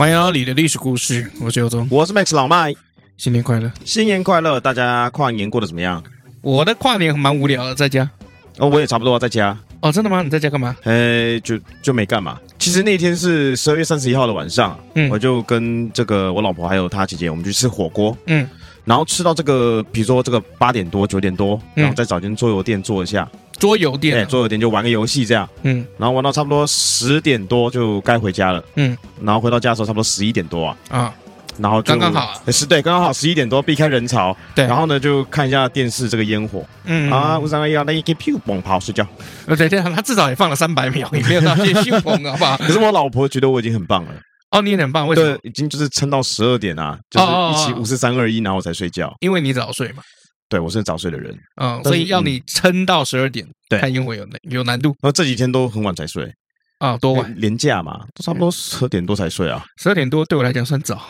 欢迎来到李的历史故事，我是尤忠，我是 Max 老麦，新年快乐，新年快乐！大家跨年过得怎么样？我的跨年蛮无聊的，在家。哦，我也差不多在家。哦，真的吗？你在家干嘛？呃，就就没干嘛。其实那天是十二月三十一号的晚上，嗯，我就跟这个我老婆还有她姐姐，我们去吃火锅，嗯，然后吃到这个，比如说这个八点多九点多，然后再找间桌游店坐一下。桌游店，哎，桌游店就玩个游戏这样，嗯，然后玩到差不多十点多就该回家了，嗯，然后回到家的时候差不多十一点多啊，啊，然后就刚刚好，是对，刚刚好十一点多避开人潮，对，然后呢就看一下电视这个烟火，嗯啊，五三二一，那一个屁股蹦跑睡觉，呃对对，他至少也放了三百秒，也没有到继续蹦，好不好？可是我老婆觉得我已经很棒了，哦，你也很棒，为什么？已经就是撑到十二点啊，就是一起五四三二一，然后我才睡觉，因为你早睡嘛。对，我是早睡的人，嗯，所以要你撑到十二点，对，看烟火有难有难度。然后这几天都很晚才睡，啊，多晚？连假嘛，都差不多十二点多才睡啊。十二点多对我来讲算早，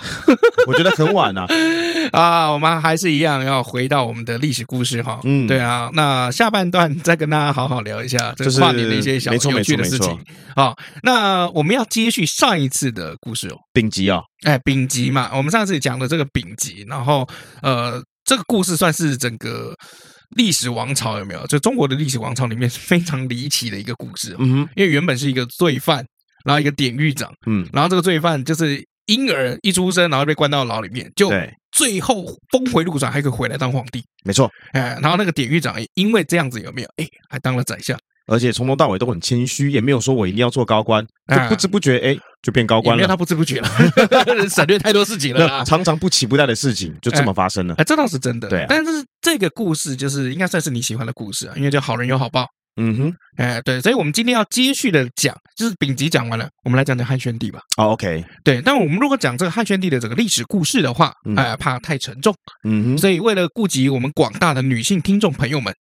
我觉得很晚啊。啊，我们还是一样要回到我们的历史故事哈。嗯，对啊，那下半段再跟大家好好聊一下这跨年的一些小有趣的事情。好，那我们要接续上一次的故事哦，丙级啊，哎，丙级嘛，我们上次讲的这个丙级，然后呃。这个故事算是整个历史王朝有没有？就中国的历史王朝里面非常离奇的一个故事。嗯哼，因为原本是一个罪犯，然后一个典狱长，嗯，然后这个罪犯就是婴儿一出生，然后被关到牢里面，就最后峰回路转，还可以回来当皇帝。没错，哎，然后那个典狱长也因为这样子有没有？哎，还当了宰相。而且从头到尾都很谦虚，也没有说我一定要做高官，就不知不觉哎就变高官了。因为他不知不觉了，省略太多事情了。常常不期不待的事情就这么发生了。哎，这倒是真的。对，但是这个故事就是应该算是你喜欢的故事啊，因为叫好人有好报。嗯哼，哎，对，所以我们今天要接续的讲，就是丙级讲完了，我们来讲讲汉宣帝吧。哦，OK，对，但我们如果讲这个汉宣帝的整个历史故事的话，哎，怕太沉重。嗯哼，所以为了顾及我们广大的女性听众朋友们。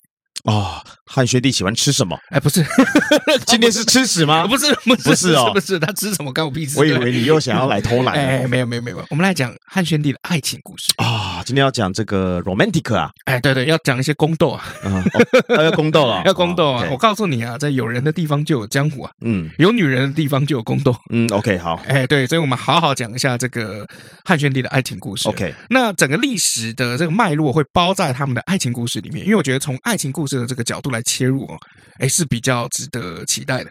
哦，汉宣帝喜欢吃什么？哎，不是，今天是吃屎吗？不是，不是，不是哦，不是，他吃什么关我屁事。我以为你又想要来偷懒。哎，没有，没有，没有。我们来讲汉宣帝的爱情故事啊。今天要讲这个 romantic 啊。哎，对对，要讲一些宫斗啊。要宫斗了，要宫斗啊！我告诉你啊，在有人的地方就有江湖啊。嗯，有女人的地方就有宫斗。嗯，OK，好。哎，对，所以我们好好讲一下这个汉宣帝的爱情故事。OK，那整个历史的这个脉络会包在他们的爱情故事里面，因为我觉得从爱情故事的这个角度来。切入哦，哎，是比较值得期待的。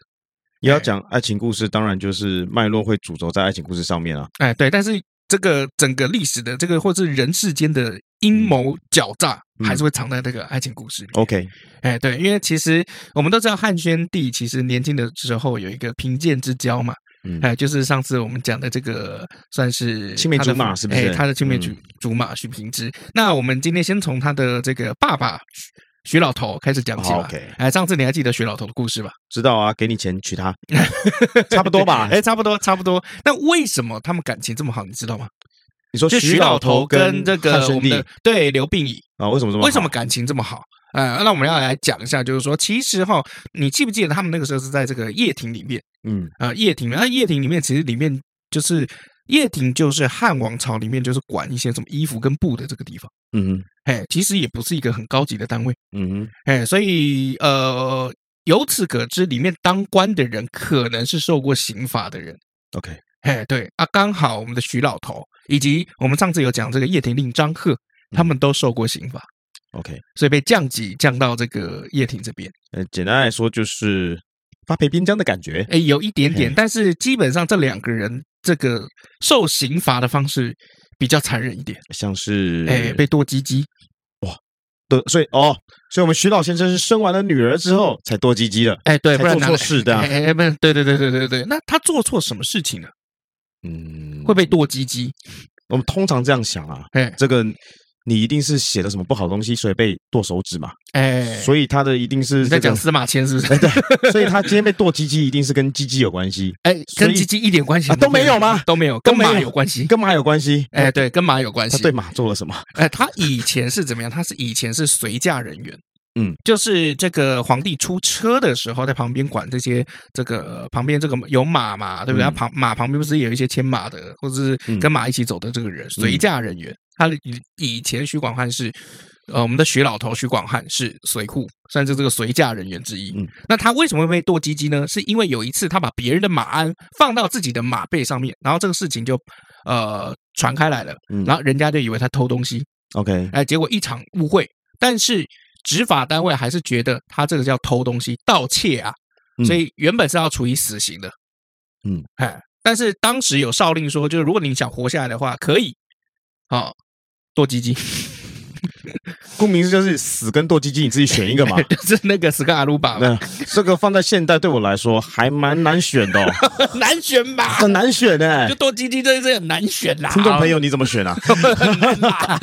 你要讲爱情故事，当然就是脉络会主轴在爱情故事上面啊。哎，对，但是这个整个历史的这个，或者是人世间的阴谋狡诈，还是会藏在这个爱情故事里。OK，哎，对，因为其实我们都知道汉宣帝其实年轻的时候有一个贫贱之交嘛，哎，就是上次我们讲的这个算是青梅竹马，是不是？他的青梅竹竹马许平之。那我们今天先从他的这个爸爸。徐老头开始讲起吧。OK，哎，上次你还记得徐老头的故事吧？知道啊，给你钱娶她，差不多吧？哎，差不多，差不多。那为什么他们感情这么好？你知道吗？你说徐老头跟这个我们的对刘病已啊，为什么这么为什么感情这么好？哎，那我们要来讲一下，就是说，其实哈，你记不记得他们那个时候是在这个夜庭里面？嗯啊，掖庭，那掖庭里面其实里面就是。掖庭就是汉王朝里面就是管一些什么衣服跟布的这个地方，嗯哼，哎，其实也不是一个很高级的单位，嗯哼，哎，所以呃，由此可知，里面当官的人可能是受过刑罚的人，OK，哎，对啊，刚好我们的徐老头以及我们上次有讲这个叶庭令张贺，他们都受过刑罚，OK，所以被降级降到这个叶庭这边，呃，简单来说就是发配边疆的感觉，哎，有一点点，但是基本上这两个人。这个受刑罚的方式比较残忍一点，像是哎被剁鸡鸡，哇，对，所以哦，所以我们徐老先生是生完了女儿之后才剁鸡鸡的，哎，对，不然做错事的，哎，不，对对对对对对，那他做错什么事情呢？嗯，会被剁鸡鸡。我们通常这样想啊，哎，这个你一定是写了什么不好的东西，所以被剁手指嘛？哎，所以他的一定是、这个、你在讲司马迁是不是？对，所以他今天被剁鸡鸡，一定是跟鸡鸡有关系。哎，跟鸡鸡一点关系、啊、都没有吗？都没有，跟马有关系，跟马有关系。哎，对，跟马有关系。他对马做了什么？哎，他以前是怎么样？他是以前是随驾人员。嗯，就是这个皇帝出车的时候，在旁边管这些这个旁边这个有马嘛，对不对？他旁马旁边不是有一些牵马的，或者是跟马一起走的这个人，随驾人员。他的以以前徐广汉是呃我们的徐老头徐广汉是随扈，算是这个随驾人员之一。嗯，那他为什么会被剁鸡鸡呢？是因为有一次他把别人的马鞍放到自己的马背上面，然后这个事情就呃传开来了，然后人家就以为他偷东西。OK，哎，结果一场误会，但是。执法单位还是觉得他这个叫偷东西、盗窃啊，所以原本是要处以死刑的。嗯，哎，但是当时有诏令说，就是如果你想活下来的话，可以，好剁鸡鸡。顾名思义就是死跟剁鸡鸡，你自己选一个嘛。就是那个死跟阿鲁巴。那这个放在现代对我来说还蛮难选的，哦 难选吧？很难选哎，就剁鸡鸡这这很难选啦。听众朋友你怎么选啊？很难打。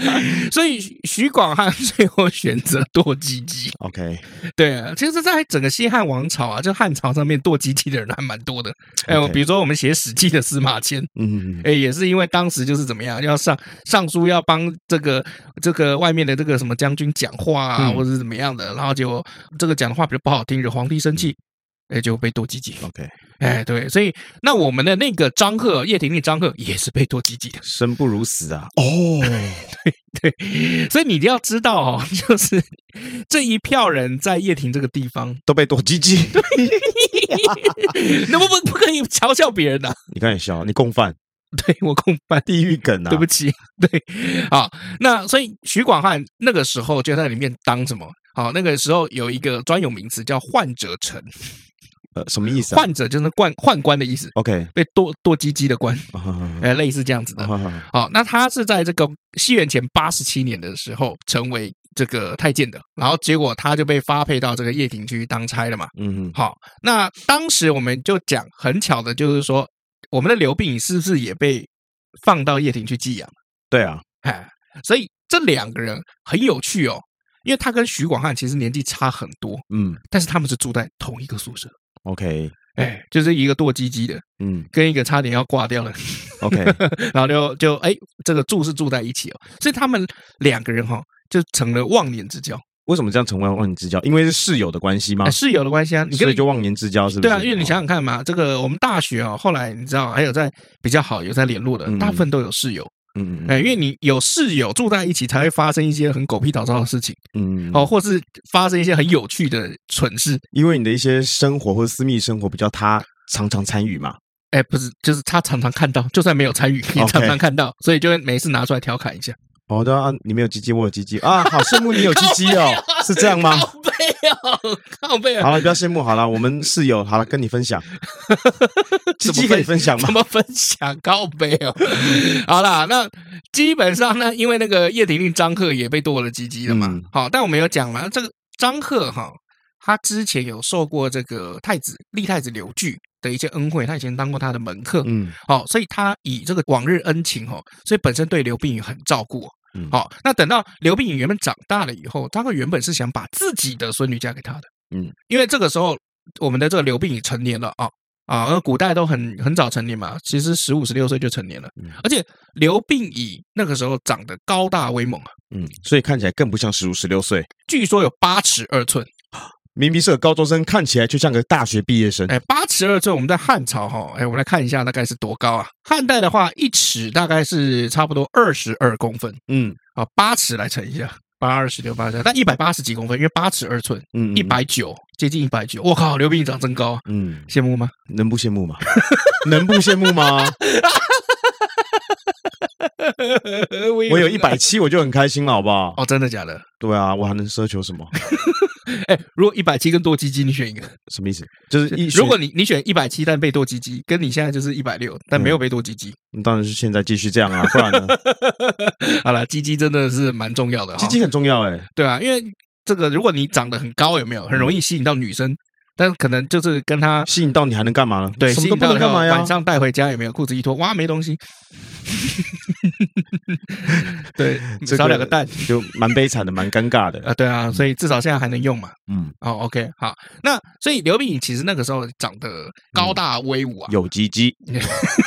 所以徐广汉最后选择剁鸡鸡。OK，对啊，其实，在整个西汉王朝啊，就汉朝上面剁鸡鸡的人还蛮多的。哎，我比如说我们写《史记》的司马迁，嗯，哎，也是因为当时就是怎么样，要上上书要帮这个这个外面的这个什么将军讲话啊，或者是怎么样的，然后结果这个讲的话比较不好听，惹皇帝生气，哎，就被剁鸡鸡。OK，哎，对，所以那我们的那个张贺，叶廷令张贺也是被剁鸡鸡的，生不如死啊！哦，对对，所以你要知道哦，就是这一票人在叶婷这个地方都被剁鸡鸡，那不不不可以嘲笑别人的，你看你笑，你共犯。对我共犯地狱梗啊！对不起，对，好，那所以徐广汉那个时候就在里面当什么？好，那个时候有一个专有名词叫患者臣，呃，什么意思？患者就是宦宦官的意思。OK，被剁剁鸡鸡的官，哎，类似这样子的。好，那他是在这个西元前八十七年的时候成为这个太监的，然后结果他就被发配到这个掖庭去当差了嘛。嗯，好，那当时我们就讲很巧的，就是说。我们的刘病已是不是也被放到叶庭去寄养？对啊，哎，所以这两个人很有趣哦，因为他跟徐广汉其实年纪差很多，嗯，但是他们是住在同一个宿舍。OK，哎，就是一个剁鸡鸡的，嗯，跟一个差点要挂掉了，OK，然后就就哎，这个住是住在一起哦，所以他们两个人哈、哦、就成了忘年之交。为什么这样成为忘年之交？因为是室友的关系吗？室友的关系啊，你所以就忘年之交是不是？对啊，因为你想想看嘛，这个我们大学啊，后来你知道还有在比较好有在联络的，大部分都有室友。嗯嗯。哎，因为你有室友住在一起，才会发生一些很狗屁倒灶的事情。嗯。哦，或是发生一些很有趣的蠢事。因为你的一些生活或者私密生活比较他常常参与嘛。哎，不是，就是他常常看到，就算没有参与，也常常看到，所以就会每次拿出来调侃一下。好的啊，你没有鸡鸡，我有鸡鸡啊，好羡慕你有鸡鸡哦，是这样吗？靠背哦，靠背。好了，不要羡慕，好了，我们室友好了，跟你分享，鸡鸡可以分享吗？怎么分享？靠背哦，好啦，那基本上呢，因为那个叶廷令张赫也被剁了鸡鸡了嘛，好，但我们有讲嘛，这个张赫哈，他之前有受过这个太子立太子刘据的一些恩惠，他以前当过他的门客，嗯，好，所以他以这个往日恩情哦，所以本身对刘病已很照顾。好，那等到刘病已原本长大了以后，他会原本是想把自己的孙女嫁给他的，嗯，因为这个时候我们的这个刘病已成年了啊啊，而古代都很很早成年嘛，其实十五十六岁就成年了，而且刘病已那个时候长得高大威猛啊，嗯，所以看起来更不像十五十六岁，据说有八尺二寸。明明是个高中生，看起来就像个大学毕业生。哎，八尺二寸，我们在汉朝哈，哎，我们来看一下大概是多高啊？汉代的话，一尺大概是差不多二十二公分。嗯，啊，八尺来乘一下，八二十六八十，但一百八十几公分，因为八尺二寸，嗯，一百九，接近一百九。我靠，刘病已长真高，嗯，羡慕吗？能不羡慕吗？能不羡慕吗？我有一百七，我就很开心了，好不好？哦，真的假的？对啊，我还能奢求什么？哎，如果一百七跟剁鸡鸡，你选一个，什么意思？就是一，如果你你选一百七，但被剁鸡鸡，跟你现在就是一百六，但没有被剁鸡鸡，嗯，当然是现在继续这样啊，不然呢？好了，鸡鸡真的是蛮重要的，鸡鸡很重要哎，对啊，因为这个如果你长得很高，有没有很容易吸引到女生但是可能就是跟他吸引到你，还能干嘛呢？对，什么都不能干嘛呀？晚上带回家也没有裤子一脱，哇，没东西。对，少两个蛋就蛮悲惨的，蛮尴尬的啊。对啊，所以至少现在还能用嘛。嗯，哦，OK，好。那所以刘碧颖其实那个时候长得高大威武啊，有鸡鸡。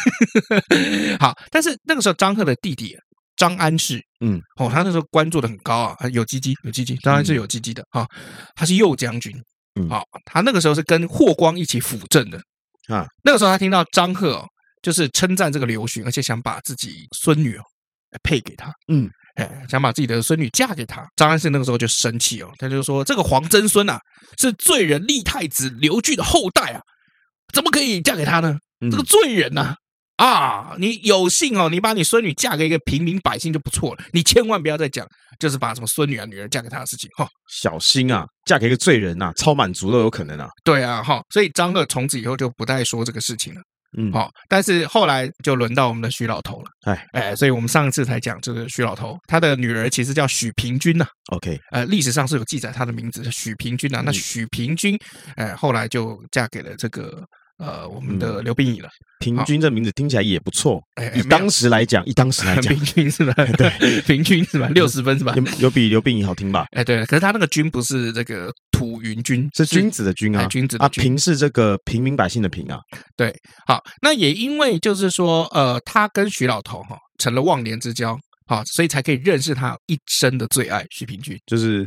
好，但是那个时候张赫的弟弟张安世，嗯，哦，他那时候官做的很高啊，有鸡鸡，有鸡鸡，张安世有鸡鸡的啊，他是右将军。好，他那个时候是跟霍光一起辅政的啊。那个时候他听到张贺哦，就是称赞这个刘询，而且想把自己孙女哦配给他，嗯，哎，想把自己的孙女嫁给他。张安世那个时候就生气哦，他就说：“这个黄曾孙啊，是罪人立太子刘据的后代啊，怎么可以嫁给他呢？这个罪人呐！”啊，你有幸哦，你把你孙女嫁给一个平民百姓就不错了。你千万不要再讲，就是把什么孙女啊、女儿嫁给他的事情哈。小心啊，嫁给一个罪人呐，超满足都有可能啊。对啊，哈，所以张赫从此以后就不再说这个事情了。嗯，好，但是后来就轮到我们的徐老头了。哎哎，所以我们上一次才讲这个徐老头，他的女儿其实叫许平君呐。OK，呃，历史上是有记载他的名字是许平君呐。那许平君，哎，后来就嫁给了这个。呃，我们的刘冰颖了，平均这名字听起来也不错。以当时来讲，以当时来讲，平均是吧？对，平均是吧？六十分是吧？有有比刘冰颖好听吧？哎，对，可是他那个君不是这个土云君，是君子的君啊，君子啊，平是这个平民百姓的平啊。对，好，那也因为就是说，呃，他跟徐老头哈成了忘年之交，好，所以才可以认识他一生的最爱徐平君，就是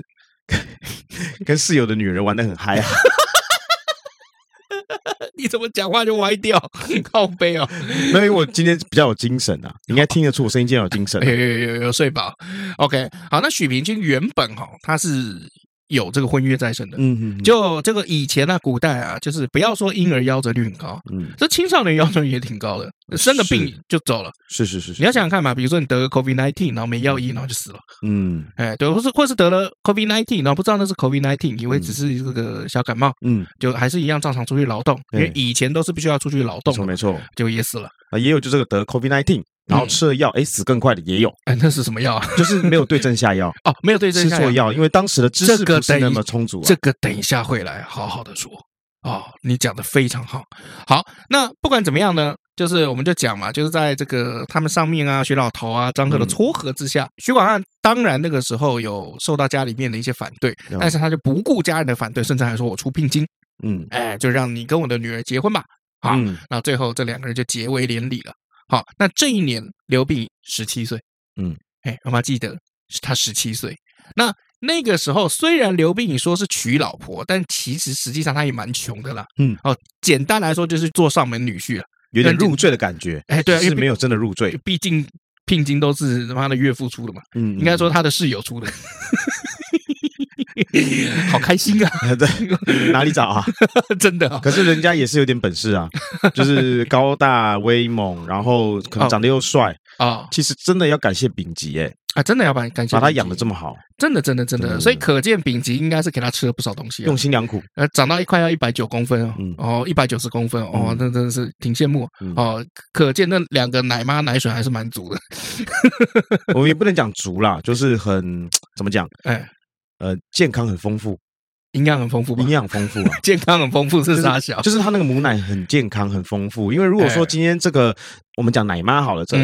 跟室友的女人玩的很嗨啊。你怎么讲话就歪掉？靠背哦，因为我今天比较有精神啊，你 应该听得出我声音今天有精神，有有有有睡饱。OK，好，那许平君原本哈他是。有这个婚约在身的，嗯嗯，就这个以前啊，古代啊，就是不要说婴儿夭折率很高，嗯，这青少年夭折率也挺高的，生个病就走了，是是是，你要想想看嘛，比如说你得了 COVID nineteen，然后没药医，然后就死了，嗯，哎，对，或是或是得了 COVID nineteen，然后不知道那是 COVID nineteen，以为只是这个小感冒，嗯，就还是一样照常出去劳动，因为以前都是必须要出去劳动，没错没错，就也死了啊，也有就这个得 COVID nineteen。然后吃了药，哎，死更快的也有。哎，那是什么药啊？就是没有对症下药哦，没有对症下药，吃错药，因为当时的知识不是那么充足。这个等一下会来好好的说。哦，你讲的非常好。好，那不管怎么样呢，就是我们就讲嘛，就是在这个他们上面啊，徐老头啊，张哥的撮合之下，徐广汉当然那个时候有受到家里面的一些反对，但是他就不顾家人的反对，甚至还说我出聘金，嗯，哎，就让你跟我的女儿结婚吧。好，那最后这两个人就结为连理了。好，那这一年刘冰十七岁，嗯，哎，妈妈记得是他十七岁。那那个时候，虽然刘冰颖说是娶老婆，但其实实际上他也蛮穷的啦。嗯，哦，简单来说就是做上门女婿了，有点入赘的感觉。哎，对，是没有真的入赘，毕竟聘金都是他妈的岳父出的嘛。嗯，应该说他的室友出的。好开心啊！对，哪里找啊？真的，可是人家也是有点本事啊，就是高大威猛，然后可能长得又帅啊。其实真的要感谢丙吉哎。啊，真的要把感谢把他养的这么好，真的，真的，真的，所以可见丙吉应该是给他吃了不少东西，用心良苦。呃，长到一块要一百九公分哦，哦，一百九十公分哦，那真的是挺羡慕哦。可见那两个奶妈奶水还是蛮足的。我们也不能讲足啦，就是很怎么讲？哎，呃，健康很丰富，营养很丰富，营养丰富啊，健康很丰富是啥小？就是他那个母奶很健康很丰富，因为如果说今天这个我们讲奶妈好了，这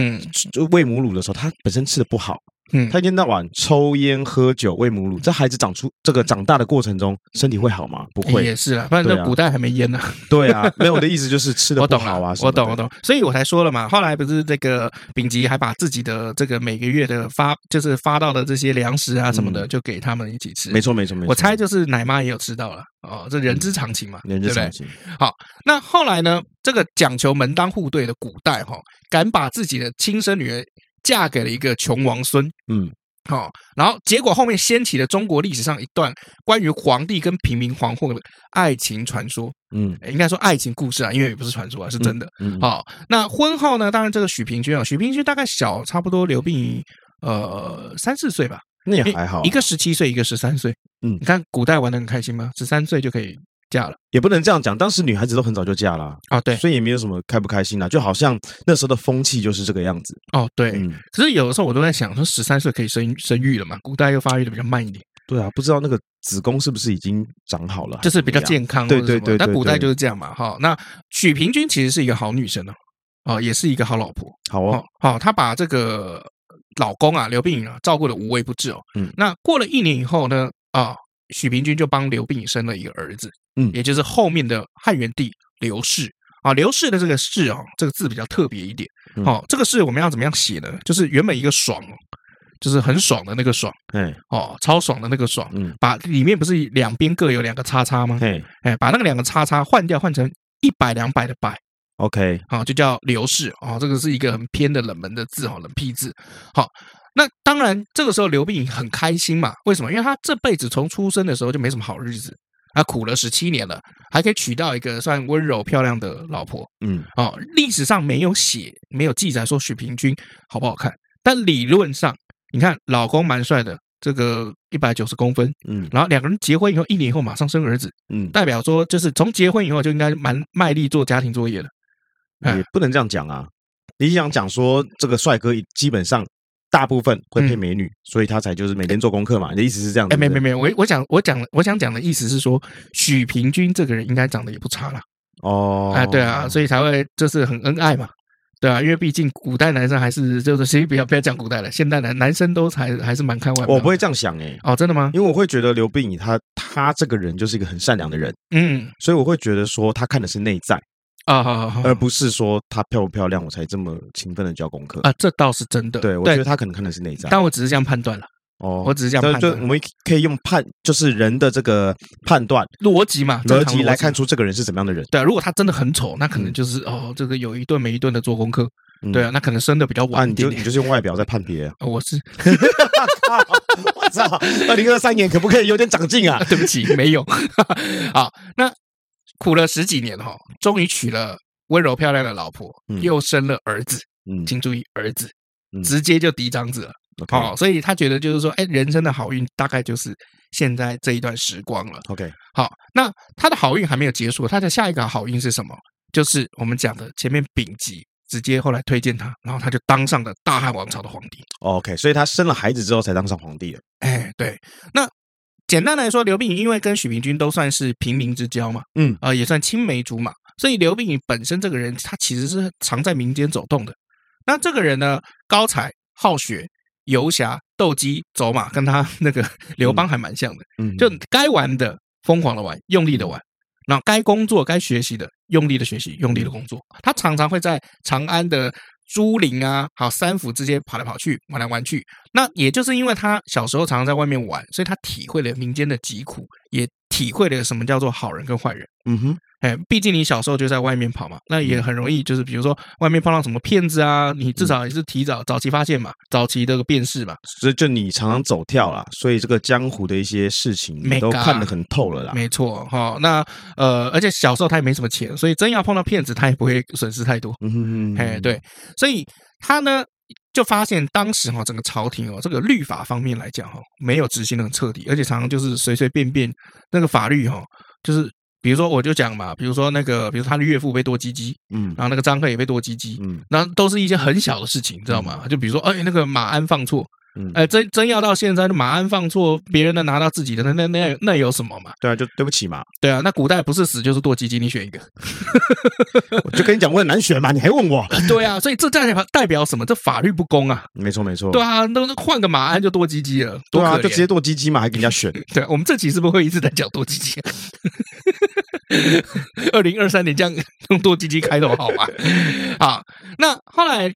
就喂母乳的时候，他本身吃的不好。嗯，他一天到晚抽烟喝酒喂母乳，这孩子长出这个长大的过程中，身体会好吗？不会，也是啊，不然那古代还没烟呢。对啊，没有我的意思就是吃的不好啊。我懂，我懂，所以我才说了嘛。后来不是这个丙吉还把自己的这个每个月的发，就是发到的这些粮食啊什么的，就给他们一起吃。没错，没错，没错。我猜就是奶妈也有吃到了哦，这人之常情嘛，人之常情。好，那后来呢？这个讲求门当户对的古代哈，敢把自己的亲生女儿嫁给了一个穷王孙，嗯。好，然后结果后面掀起了中国历史上一段关于皇帝跟平民皇后的爱情传说，嗯，应该说爱情故事啊，因为也不是传说啊，是真的。嗯好，那婚后呢，当然这个许平君啊，许平君大概小差不多刘冰颖呃三四岁吧，那也还好，一个十七岁，一个十三岁，嗯，你看古代玩的很开心吗？十三岁就可以。嫁了也不能这样讲，当时女孩子都很早就嫁了啊，对，所以也没有什么开不开心啊，就好像那时候的风气就是这个样子。哦，对，嗯可是有的时候我都在想，说十三岁可以生生育了嘛？古代又发育的比较慢一点，对啊，不知道那个子宫是不是已经长好了，就是比较健康。对对对，但古代就是这样嘛。哈，那许平君其实是一个好女生哦，也是一个好老婆。好哦，好，她把这个老公啊刘病已啊照顾的无微不至哦。嗯，那过了一年以后呢，啊，许平君就帮刘病已生了一个儿子，嗯，也就是后面的汉元帝刘氏。啊，刘氏的这个氏哦，这个字比较特别一点。好，这个氏我们要怎么样写呢？就是原本一个爽。就是很爽的那个爽，哎哦，超爽的那个爽，嗯，把里面不是两边各有两个叉叉吗？哎哎，把那个两个叉叉换掉，换成一百两百的百，OK，好，就叫刘氏哦，这个是一个很偏的冷门的字哈，冷僻字。好，那当然这个时候刘病已很开心嘛，为什么？因为他这辈子从出生的时候就没什么好日子，他苦了十七年了，还可以娶到一个算温柔漂亮的老婆，嗯，哦，历史上没有写，没有记载说许平君好不好看，但理论上。你看，老公蛮帅的，这个一百九十公分，嗯，然后两个人结婚以后，一年以后马上生儿子，嗯，代表说就是从结婚以后就应该蛮卖力做家庭作业了，也不能这样讲啊。你想讲说这个帅哥基本上大部分会配美女，嗯、所以他才就是每天做功课嘛。你的意思是这样子？哎，没没没，我我讲我讲我想讲的意思是说，许平君这个人应该长得也不差啦。哦，哎，对啊，所以才会就是很恩爱嘛。对啊，因为毕竟古代男生还是就是谁不要不要讲古代了，现代男男生都还还是蛮看外表。我不会这样想哎，哦，真的吗？因为我会觉得刘病已他他这个人就是一个很善良的人，嗯，所以我会觉得说他看的是内在啊，好好好，而不是说她漂不漂亮我才这么勤奋的教功课啊，这倒是真的。对，我觉得他可能看的是内在，但我只是这样判断了。哦，我只是这样判断，就我们可以用判，就是人的这个判断逻辑嘛，逻辑来看出这个人是怎么样的人。对啊，如果他真的很丑，那可能就是哦，这个有一顿没一顿的做功课。对啊，那可能生的比较晚一点。你就你就是用外表在判别啊。我是，我操，二零二三年可不可以有点长进啊？对不起，没有。好，那苦了十几年哈，终于娶了温柔漂亮的老婆，又生了儿子。嗯，请注意，儿子直接就嫡长子了。好，所以他觉得就是说，哎，人生的好运大概就是现在这一段时光了。OK，好，那他的好运还没有结束，他的下一个好运是什么？就是我们讲的前面丙级直接后来推荐他，然后他就当上了大汉王朝的皇帝。OK，所以他生了孩子之后才当上皇帝的。哎，对，那简单来说，刘病已因为跟许平君都算是平民之交嘛，嗯，啊、呃，也算青梅竹马，所以刘病已本身这个人他其实是常在民间走动的。那这个人呢，高才好学。游侠斗鸡走马，跟他那个刘邦还蛮像的。嗯，就该玩的疯狂的玩，用力的玩；然后该工作、该学习的，用力的学习，用力的工作。他常常会在长安的朱林啊，好三府之间跑来跑去，玩来玩去。那也就是因为他小时候常常在外面玩，所以他体会了民间的疾苦，也体会了什么叫做好人跟坏人。嗯哼。哎，毕竟你小时候就在外面跑嘛，那也很容易，就是比如说外面碰到什么骗子啊，你至少也是提早早期发现嘛，早期这个辨识嘛。所以就你常常走跳啦，所以这个江湖的一些事情你都看得很透了啦。没错哈，那呃，而且小时候他也没什么钱，所以真要碰到骗子，他也不会损失太多。嗯哼哼，哎，对，所以他呢就发现当时哈整个朝廷哦，这个律法方面来讲哈，没有执行的很彻底，而且常常就是随随便便那个法律哈，就是。比如说，我就讲嘛，比如说那个，比如他的岳父被剁鸡鸡，嗯，然后那个张克也被剁鸡鸡，嗯，那都是一些很小的事情，你知道吗？就比如说，哎，那个马鞍放错。哎，真真要到现在，马鞍放错，别人的拿到自己的，那那那那有什么嘛？对啊，就对不起嘛。对啊，那古代不是死就是剁鸡鸡，你选一个。我就跟你讲，我很难选嘛，你还问我？对啊，所以这代表代表什么？这法律不公啊！没错没错。对啊，那那换个马鞍就剁鸡鸡了，对啊，就直接剁鸡鸡嘛，还给人家选。对，我们这期是不是会一直在讲剁鸡鸡？二零二三年这样用剁鸡鸡开头好吗？好，那后来。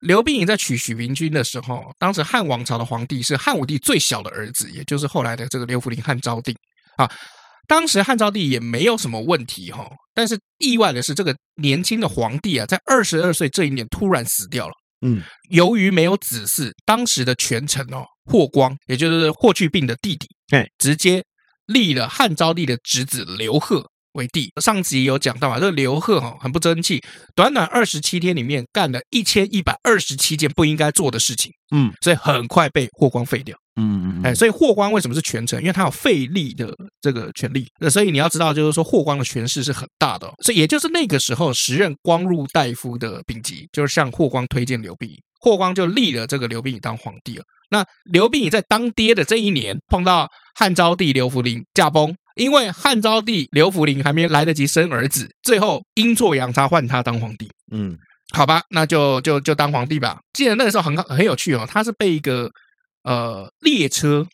刘病已在娶许平君的时候，当时汉王朝的皇帝是汉武帝最小的儿子，也就是后来的这个刘弗陵汉昭帝啊。当时汉昭帝也没有什么问题哈，但是意外的是，这个年轻的皇帝啊，在二十二岁这一年突然死掉了。嗯，由于没有子嗣，当时的权臣哦，霍光，也就是霍去病的弟弟，哎，直接立了汉昭帝的侄子刘贺。为帝，上集有讲到啊，这个刘贺哈很不争气，短短二十七天里面干了一千一百二十七件不应该做的事情，嗯，所以很快被霍光废掉，嗯嗯，哎，所以霍光为什么是权臣？因为他有废立的这个权利，那所以你要知道，就是说霍光的权势是很大的，所以也就是那个时候，时任光禄大夫的丙吉，就是向霍光推荐刘病已。霍光就立了这个刘病已当皇帝了。那刘病已在当爹的这一年，碰到汉昭帝刘弗陵驾崩，因为汉昭帝刘弗陵还没来得及生儿子，最后阴错阳差换他当皇帝。嗯，好吧，那就就就当皇帝吧。记得那个时候很很有趣哦，他是被一个呃列车，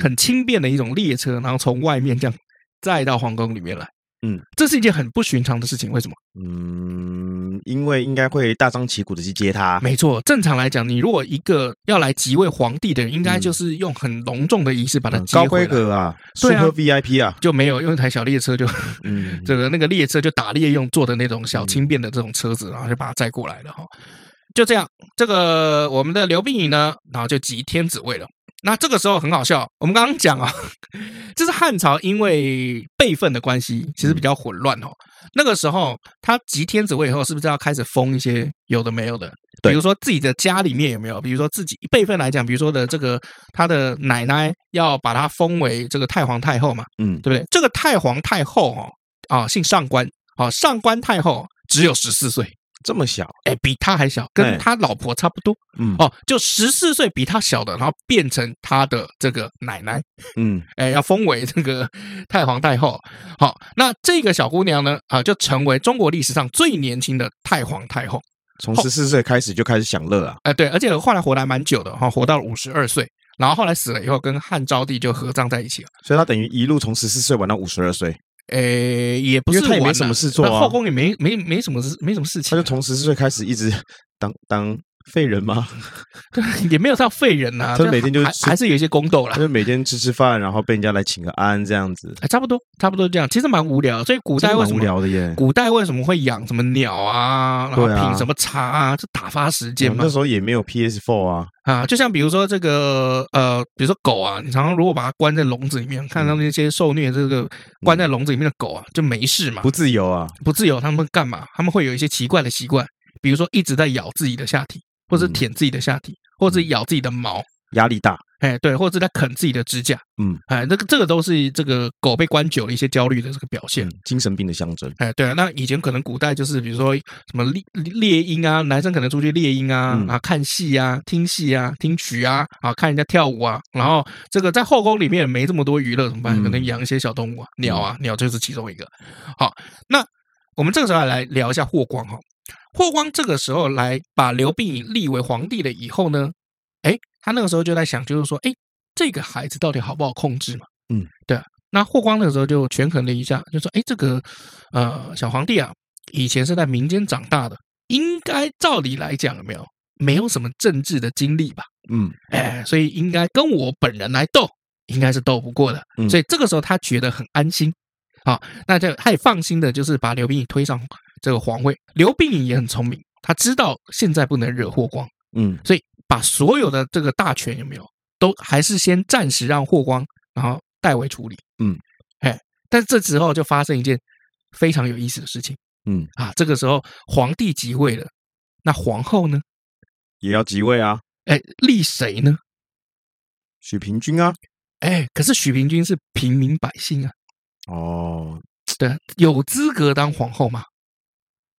很轻便的一种列车，然后从外面这样载到皇宫里面来。嗯，这是一件很不寻常的事情。为什么？嗯，因为应该会大张旗鼓的去接他。没错，正常来讲，你如果一个要来即位皇帝的人，应该就是用很隆重的仪式把他接回来。高规格啊，对啊，Super VIP 啊，就没有用一台小列车就，嗯，这个那个列车就打猎用坐的那种小轻便的这种车子，然后就把他载过来了哈。就这样，这个我们的刘病已呢，然后就即天子位了。那这个时候很好笑，我们刚刚讲啊，这是汉朝因为辈分的关系，其实比较混乱哦。那个时候他即天子位以后，是不是要开始封一些有的没有的？比如说自己的家里面有没有？比如说自己辈分来讲，比如说的这个他的奶奶要把他封为这个太皇太后嘛，嗯，对不对？这个太皇太后哦，啊，姓上官，啊，上官太后只有十四岁。这么小，哎，比他还小，跟他老婆差不多，嗯，哦，就十四岁比他小的，然后变成他的这个奶奶，嗯，哎，要封为这个太皇太后，好，那这个小姑娘呢，啊，就成为中国历史上最年轻的太皇太后，从十四岁开始就开始享乐啊，哎，对，而且后来活得还蛮久的哈，活到了五十二岁，然后后来死了以后，跟汉昭帝就合葬在一起了，所以他等于一路从十四岁玩到五十二岁。诶，也不是，因为他也没什么事做啊，后宫也没没没什么事，没什么事情。他就从十四岁开始一直当当废人吗？也没有到废人呐，他 每天就还是有一些宫斗啦，就每天吃吃饭，然后被人家来请个安这样子。差不多，差不多这样，其实蛮无聊。所以古代为什么无聊的耶？古代为什么会养什么鸟啊？然后品什么茶啊？就打发时间嘛。那时候也没有 PS Four 啊。啊，就像比如说这个呃，比如说狗啊，你常常如果把它关在笼子里面，看到那些受虐这个关在笼子里面的狗啊，就没事嘛，不自由啊，不自由，他们干嘛？他们会有一些奇怪的习惯，比如说一直在咬自己的下体，或者舔自己的下体，或者咬自己的毛，压力大。哎，对，或者是在啃自己的指甲，嗯，哎，这个这个都是这个狗被关久了一些焦虑的这个表现，精神病的象征。哎，对啊，那以前可能古代就是比如说什么猎猎鹰啊，男生可能出去猎鹰啊，啊，看戏啊，听戏啊，听曲啊，啊，看人家跳舞啊，然后这个在后宫里面没这么多娱乐怎么办？可能养一些小动物啊，鸟啊，鸟就是其中一个。好，那我们这个时候来聊一下霍光哈，霍光这个时候来把刘病已立为皇帝了以后呢，哎。他那个时候就在想，就是说，哎，这个孩子到底好不好控制嘛？嗯，对。那霍光那个时候就权衡了一下，就说，哎，这个呃小皇帝啊，以前是在民间长大的，应该照理来讲有没有没有什么政治的经历吧？嗯，哎，所以应该跟我本人来斗，应该是斗不过的。所以这个时候他觉得很安心，好，那就他也放心的，就是把刘病已推上这个皇位。刘病已也很聪明，他知道现在不能惹霍光，嗯，所以。把所有的这个大权有没有，都还是先暂时让霍光，然后代为处理。嗯，哎，但这时候就发生一件非常有意思的事情。嗯啊，这个时候皇帝即位了，那皇后呢，也要即位啊？哎，立谁呢？许平君啊？哎，可是许平君是平民百姓啊。哦，对，有资格当皇后吗？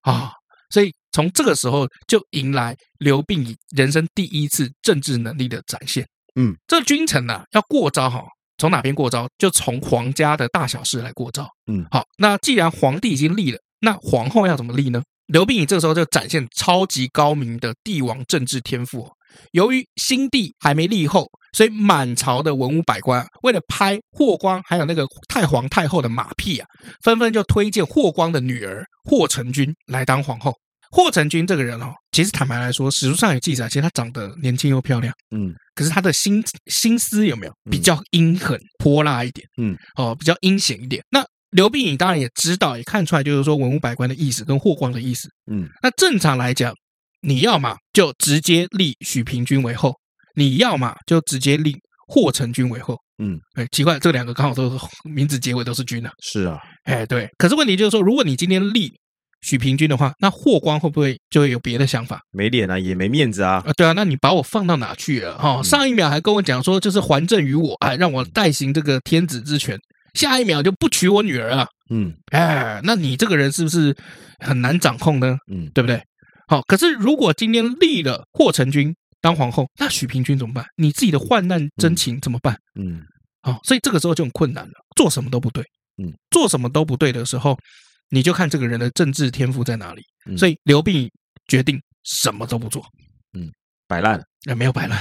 啊，所以。从这个时候就迎来刘病已人生第一次政治能力的展现。嗯，这君臣啊要过招哈，从哪边过招？就从皇家的大小事来过招。嗯，好，那既然皇帝已经立了，那皇后要怎么立呢？刘病已这个时候就展现超级高明的帝王政治天赋。由于新帝还没立后，所以满朝的文武百官为了拍霍光还有那个太皇太后的马屁啊，纷纷就推荐霍光的女儿霍成君来当皇后。霍成君这个人哦，其实坦白来说，史书上有记载，其实她长得年轻又漂亮，嗯，可是他的心心思有没有比较阴狠泼辣一点，嗯，哦，比较阴险一点。那刘病已当然也知道，也看出来，就是说文武百官的意思跟霍光的意思，嗯，那正常来讲，你要嘛就直接立许平君为后，你要嘛就直接立霍成君为后，嗯，哎，奇怪，这两个刚好都是名字结尾都是君啊，是啊，哎，对，可是问题就是说，如果你今天立许平君的话，那霍光会不会就会有别的想法？没脸啊，也没面子啊！啊，对啊，那你把我放到哪去了？哈、哦，上一秒还跟我讲说，就是还政于我，哎，让我代行这个天子之权，下一秒就不娶我女儿啊！嗯，哎，那你这个人是不是很难掌控呢？嗯，对不对？好，可是如果今天立了霍成君当皇后，那许平君怎么办？你自己的患难真情怎么办？嗯，好，所以这个时候就很困难了，做什么都不对。嗯，做什么都不对的时候，你就看这个人的政治天赋在哪里。所以刘病已决定什么都不做。嗯，摆烂。也没有摆烂。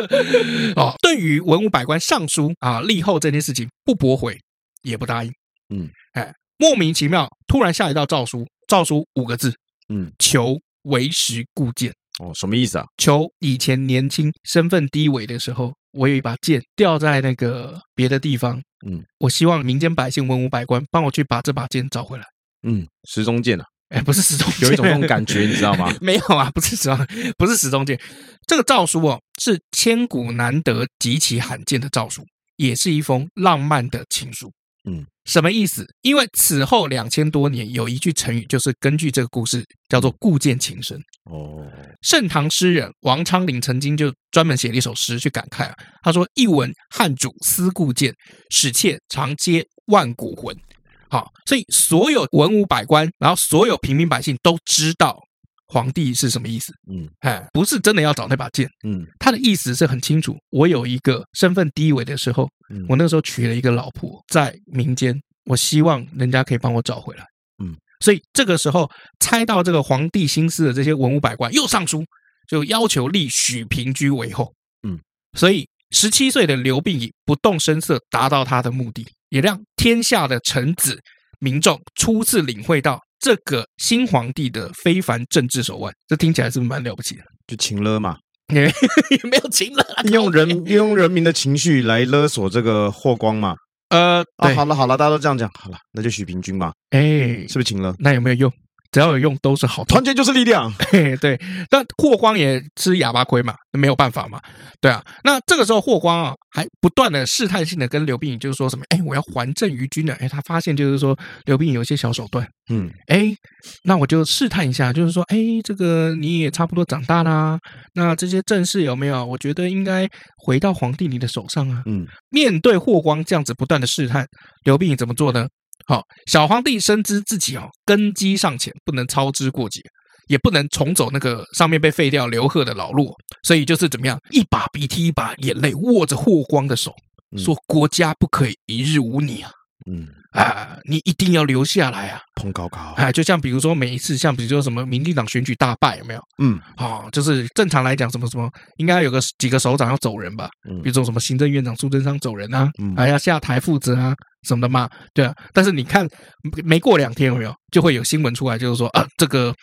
哦，对于文武百官上书啊立后这件事情不驳回，也不答应。嗯，哎，莫名其妙，突然下一道诏书，诏书五个字，嗯，求为时故剑。哦，什么意思啊？求以前年轻身份低微的时候，我有一把剑掉在那个别的地方。嗯，我希望民间百姓、文武百官帮我去把这把剑找回来。嗯，石中剑啊。哎，不是时钟剑，有一种那种感觉，你知道吗？没有啊，不是时钟，不是时钟剑。这个诏书哦，是千古难得、极其罕见的诏书，也是一封浪漫的情书。嗯，什么意思？因为此后两千多年，有一句成语，就是根据这个故事，叫做“故剑情深”。哦，盛唐诗人王昌龄曾经就专门写了一首诗去感慨啊，他说：“一闻汉主思故剑，使妾长嗟万古魂。”好，所以所有文武百官，然后所有平民百姓都知道皇帝是什么意思。嗯，哎，不是真的要找那把剑。嗯，他的意思是很清楚。我有一个身份低微的时候，我那个时候娶了一个老婆，在民间，我希望人家可以帮我找回来。嗯，所以这个时候猜到这个皇帝心思的这些文武百官又上书，就要求立许平君为后。嗯，所以十七岁的刘病已不动声色，达到他的目的。也让天下的臣子、民众初次领会到这个新皇帝的非凡政治手腕，这听起来是不是蛮了不起的？就情勒嘛，也没有情勒，用人用人民的情绪来勒索这个霍光嘛。呃，啊，好了好了，大家都这样讲，好了，那就许平君嘛。哎，是不是情勒？那有没有用？只要有用都是好，团结就是力量。嘿，对，但霍光也吃哑巴亏嘛，没有办法嘛，对啊。那这个时候霍光啊，还不断的试探性的跟刘病已就是说什么，哎，我要还政于君呢。哎，他发现就是说刘病已有一些小手段，嗯，哎，那我就试探一下，就是说，哎，这个你也差不多长大啦，那这些政事有没有？我觉得应该回到皇帝你的手上啊。嗯，面对霍光这样子不断的试探，刘病已怎么做呢？好，小皇帝深知自己哦根基尚浅，不能操之过急，也不能重走那个上面被废掉刘贺的老路，所以就是怎么样，一把鼻涕一把眼泪，握着霍光的手，说：“国家不可以一日无你啊！”嗯。啊，你一定要留下来啊！捧高高，哎，就像比如说每一次，像比如说什么民进党选举大败有没有？嗯，好，就是正常来讲，什么什么应该有个几个首长要走人吧？嗯，比如说什么行政院长苏贞昌走人啊，还要下台负责啊什么的嘛？对啊。但是你看，没过两天有没有就会有新闻出来，就是说啊，这个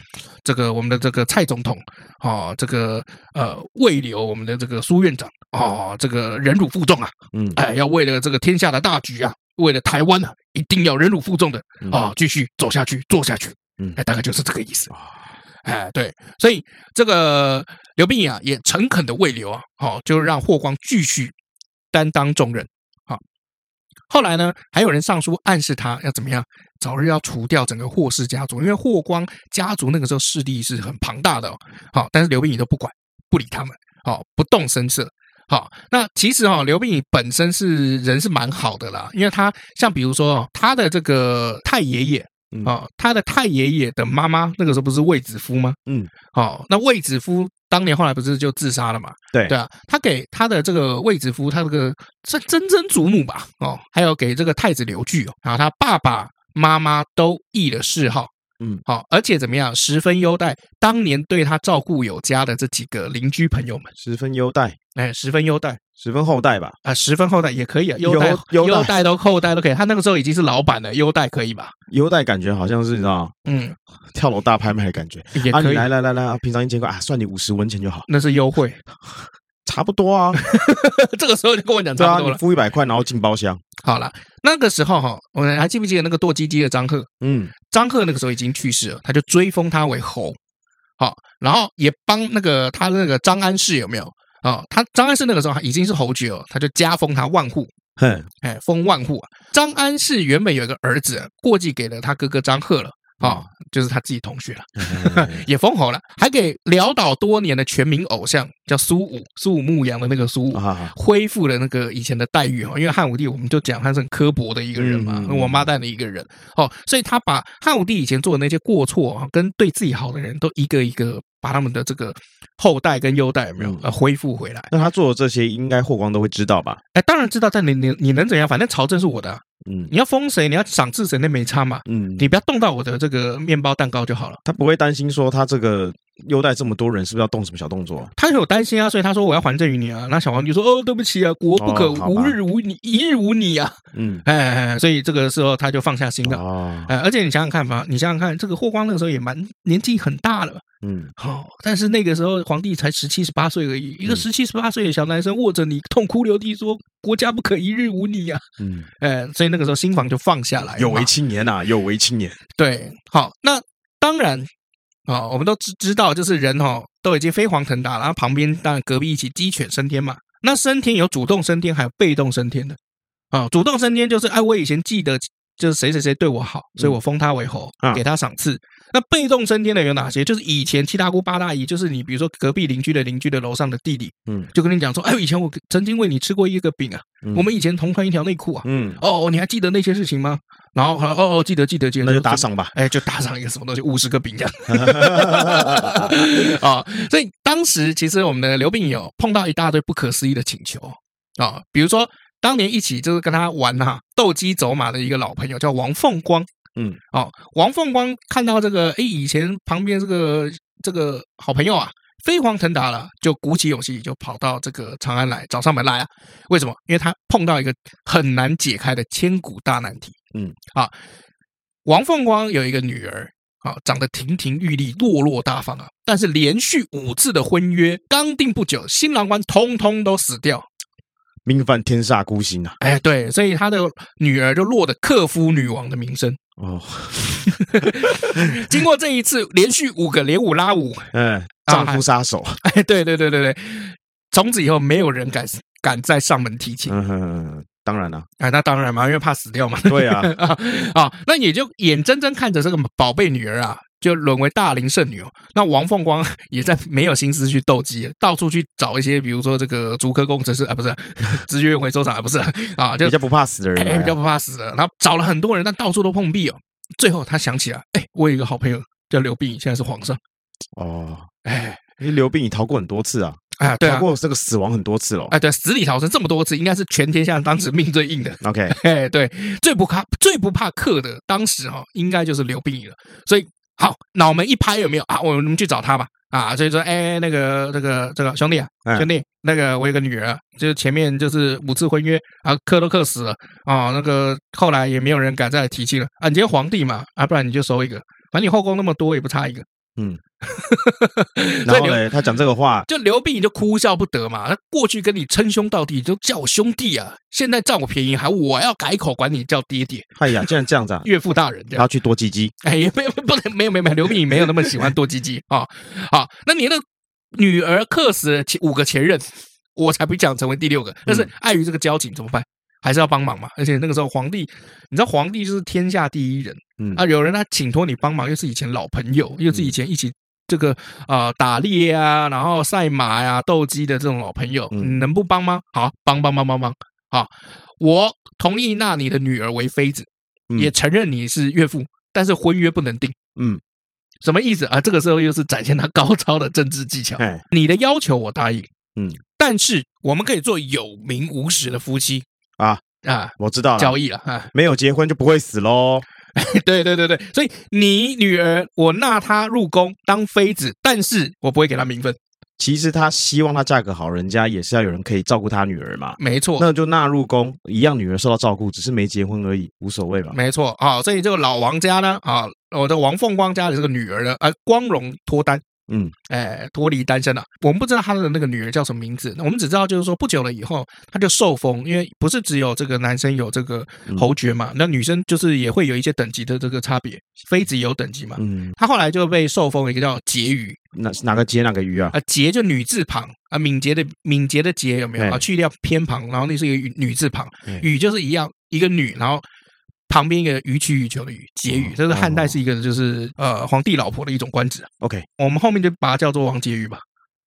这个我们的这个蔡总统啊，这个呃未留我们的这个苏院长啊，这个忍辱负重啊，嗯，哎，要为了这个天下的大局啊。为了台湾呢，一定要忍辱负重的啊，继续走下去，做下去。嗯，哎，大概就是这个意思。哎，对，所以这个刘病已啊，也诚恳的慰留啊，好，就让霍光继续担当重任。好，后来呢，还有人上书暗示他要怎么样，早日要除掉整个霍氏家族，因为霍光家族那个时候势力是很庞大的。好，但是刘病已都不管，不理他们，好，不动声色。好，那其实哈，刘病已本身是人是蛮好的啦，因为他像比如说他的这个太爷爷啊，他的太爷爷的妈妈那个时候不是卫子夫吗？嗯，好，那卫子夫当年后来不是就自杀了嘛？对对啊，他给他的这个卫子夫，他这个是曾曾祖母吧？哦，还有给这个太子刘据哦，然后他爸爸妈妈都议了谥号。嗯，好，而且怎么样，十分优待当年对他照顾有加的这几个邻居朋友们，十分优待，哎，十分优待，十分厚待吧？啊，十分厚待也可以啊，优待优待都厚待都可以。他那个时候已经是老板了，优待可以吧？优待感觉好像是你知道，嗯，跳楼大拍卖的感觉也可以。来来来来，平常一千块啊，算你五十文钱就好，那是优惠。差不多啊，这个时候就跟我讲差不多了。付一百块，然后进包厢。好了，那个时候哈，我们还记不记得那个剁鸡鸡的张贺？嗯，张贺那个时候已经去世了，他就追封他为侯。好，然后也帮那个他那个张安世有没有啊？他张安世那个时候已经是侯爵了，他就加封他万户。哼，哎，封万户。张安世原本有一个儿子，过继给了他哥哥张贺了。啊，就是他自己同学了，也封侯了，还给潦倒多年的全民偶像叫苏武，苏武牧羊的那个苏武啊，恢复了那个以前的待遇哈。因为汉武帝我们就讲他是很刻薄的一个人嘛，王八蛋的一个人哦，所以他把汉武帝以前做的那些过错啊，跟对自己好的人都一个一个把他们的这个后代跟优待有没有呃恢复回来？那他做的这些，应该霍光都会知道吧？哎，当然知道，但你你你能怎样？反正朝政是我的。嗯，你要封谁，你要赏赐谁，那没差嘛。嗯，你不要动到我的这个面包蛋糕就好了。他不会担心说他这个优待这么多人，是不是要动什么小动作？他有担心啊，所以他说我要还政于你啊。那小皇帝说哦，对不起啊，国不可无日无你，一日无你啊。嗯，哎，所以这个时候他就放下心了。哦，哎，而且你想想看吧，你想想看，这个霍光那个时候也蛮年纪很大了。嗯，好，但是那个时候皇帝才十七十八岁而已，一个十七十八岁的小男生握着你痛哭流涕说国家不可一日无你啊。嗯，哎，所以那个时候心房就放下来，有为青年呐，有为青年。对，好，那当然啊，我们都知知道，就是人哈都已经飞黄腾达了，然后旁边当然隔壁一起鸡犬升天嘛。那升天有主动升天，还有被动升天的啊。主动升天就是哎，我以前记得就是谁谁谁对我好，所以我封他为侯，给他赏赐。那被动升天的有哪些？就是以前七大姑八大姨，就是你比如说隔壁邻居的邻居的楼上的弟弟，嗯，就跟你讲说，哎，以前我曾经为你吃过一个饼啊，我们以前同穿一条内裤啊，嗯，哦，你还记得那些事情吗？然后，哦哦，记得记得记得，那就打赏吧，哎，就打赏一个什么东西，五十个饼这样，啊，所以当时其实我们的刘病友碰到一大堆不可思议的请求啊，比如说当年一起就是跟他玩啊斗鸡走马的一个老朋友叫王凤光。嗯，哦，王凤光看到这个，哎，以前旁边这个这个好朋友啊，飞黄腾达了，就鼓起勇气就跑到这个长安来找上门来啊。为什么？因为他碰到一个很难解开的千古大难题。嗯，啊，王凤光有一个女儿，啊，长得亭亭玉立、落落大方啊，但是连续五次的婚约刚定不久，新郎官通通都死掉。命犯天煞孤星啊！哎，对，所以他的女儿就落得克夫女王的名声哦。经过这一次连续五个连五拉五，嗯，丈夫杀手。哎，对对对对对，从此以后没有人敢敢再上门提亲。嗯哼，当然了，哎，那当然嘛，因为怕死掉嘛。对啊，啊啊，那也就眼睁睁看着这个宝贝女儿啊。就沦为大龄剩女哦。那王凤光 也在没有心思去斗鸡，到处去找一些，比如说这个竹科工程师啊，不是 资源回收厂啊，不是啊，就比较不怕死的人，比较不怕死的。然后找了很多人，但到处都碰壁哦。最后他想起来，哎，我有一个好朋友叫刘病已，现在是皇上。哦，哎，因为刘病已逃过很多次啊，啊，对啊，逃过这个死亡很多次了。哎，对，死里逃生这么多次，应该是全天下当时命最硬的。OK，哎，对，最不怕最不怕克的，当时哈，应该就是刘病已了。所以。好，脑门一拍有没有啊？我们去找他吧。啊，所以说，哎，那个，这个，这个兄弟啊，兄弟，那个我有个女儿，就是前面就是五次婚约啊，克都克死了啊。那个后来也没有人敢再来提亲了啊。你今天皇帝嘛，啊，不然你就收一个，反正你后宫那么多，也不差一个。嗯，然后呢，他讲这个话，就刘病已就哭笑不得嘛。他过去跟你称兄道弟，就叫我兄弟啊，现在占我便宜，还我要改口管你叫爹爹。哎呀，既然这样子啊，岳父大人，他要去多鸡鸡。哎，也没有不能没有没有没有，刘病已没有那么喜欢多鸡鸡啊。好，那你的女儿克死了前五个前任，我才不想成为第六个。但是碍于这个交情，怎么办？还是要帮忙嘛。而且那个时候皇帝，你知道皇帝就是天下第一人。嗯啊，有人他请托你帮忙，又是以前老朋友，又是以前一起这个啊、呃、打猎啊，然后赛马呀、啊、斗鸡的这种老朋友，你能不帮吗？好，帮帮帮帮帮，好，我同意纳你的女儿为妃子，也承认你是岳父，但是婚约不能定。嗯，什么意思啊？这个时候又是展现他高超的政治技巧。你的要求我答应，嗯，但是我们可以做有名无实的夫妻啊啊，我知道了，交易了啊，没有结婚就不会死喽。对对对对，所以你女儿我纳她入宫当妃子，但是我不会给她名分。其实她希望她嫁个好人家，也是要有人可以照顾她女儿嘛。没错，那就纳入宫，一样女儿受到照顾，只是没结婚而已，无所谓嘛。没错啊，所以这个老王家呢，啊，我的王凤光家的这个女儿呢，啊，光荣脱单。嗯，哎，脱离单身了。我们不知道他的那个女儿叫什么名字，我们只知道就是说不久了以后，他就受封，因为不是只有这个男生有这个侯爵嘛，那女生就是也会有一些等级的这个差别，妃子也有等级嘛。嗯，他后来就被受封一个叫婕妤，哪哪个婕哪个妤啊？啊，婕就女字旁啊，敏捷的敏捷的捷有没有啊？去掉偏旁，然后那是一个女字旁，妤就是一样一个女，然后。旁边一个予取予求的予，婕妤，这是汉代是一个就是呃皇帝老婆的一种官职。OK，我们后面就把它叫做王婕妤吧。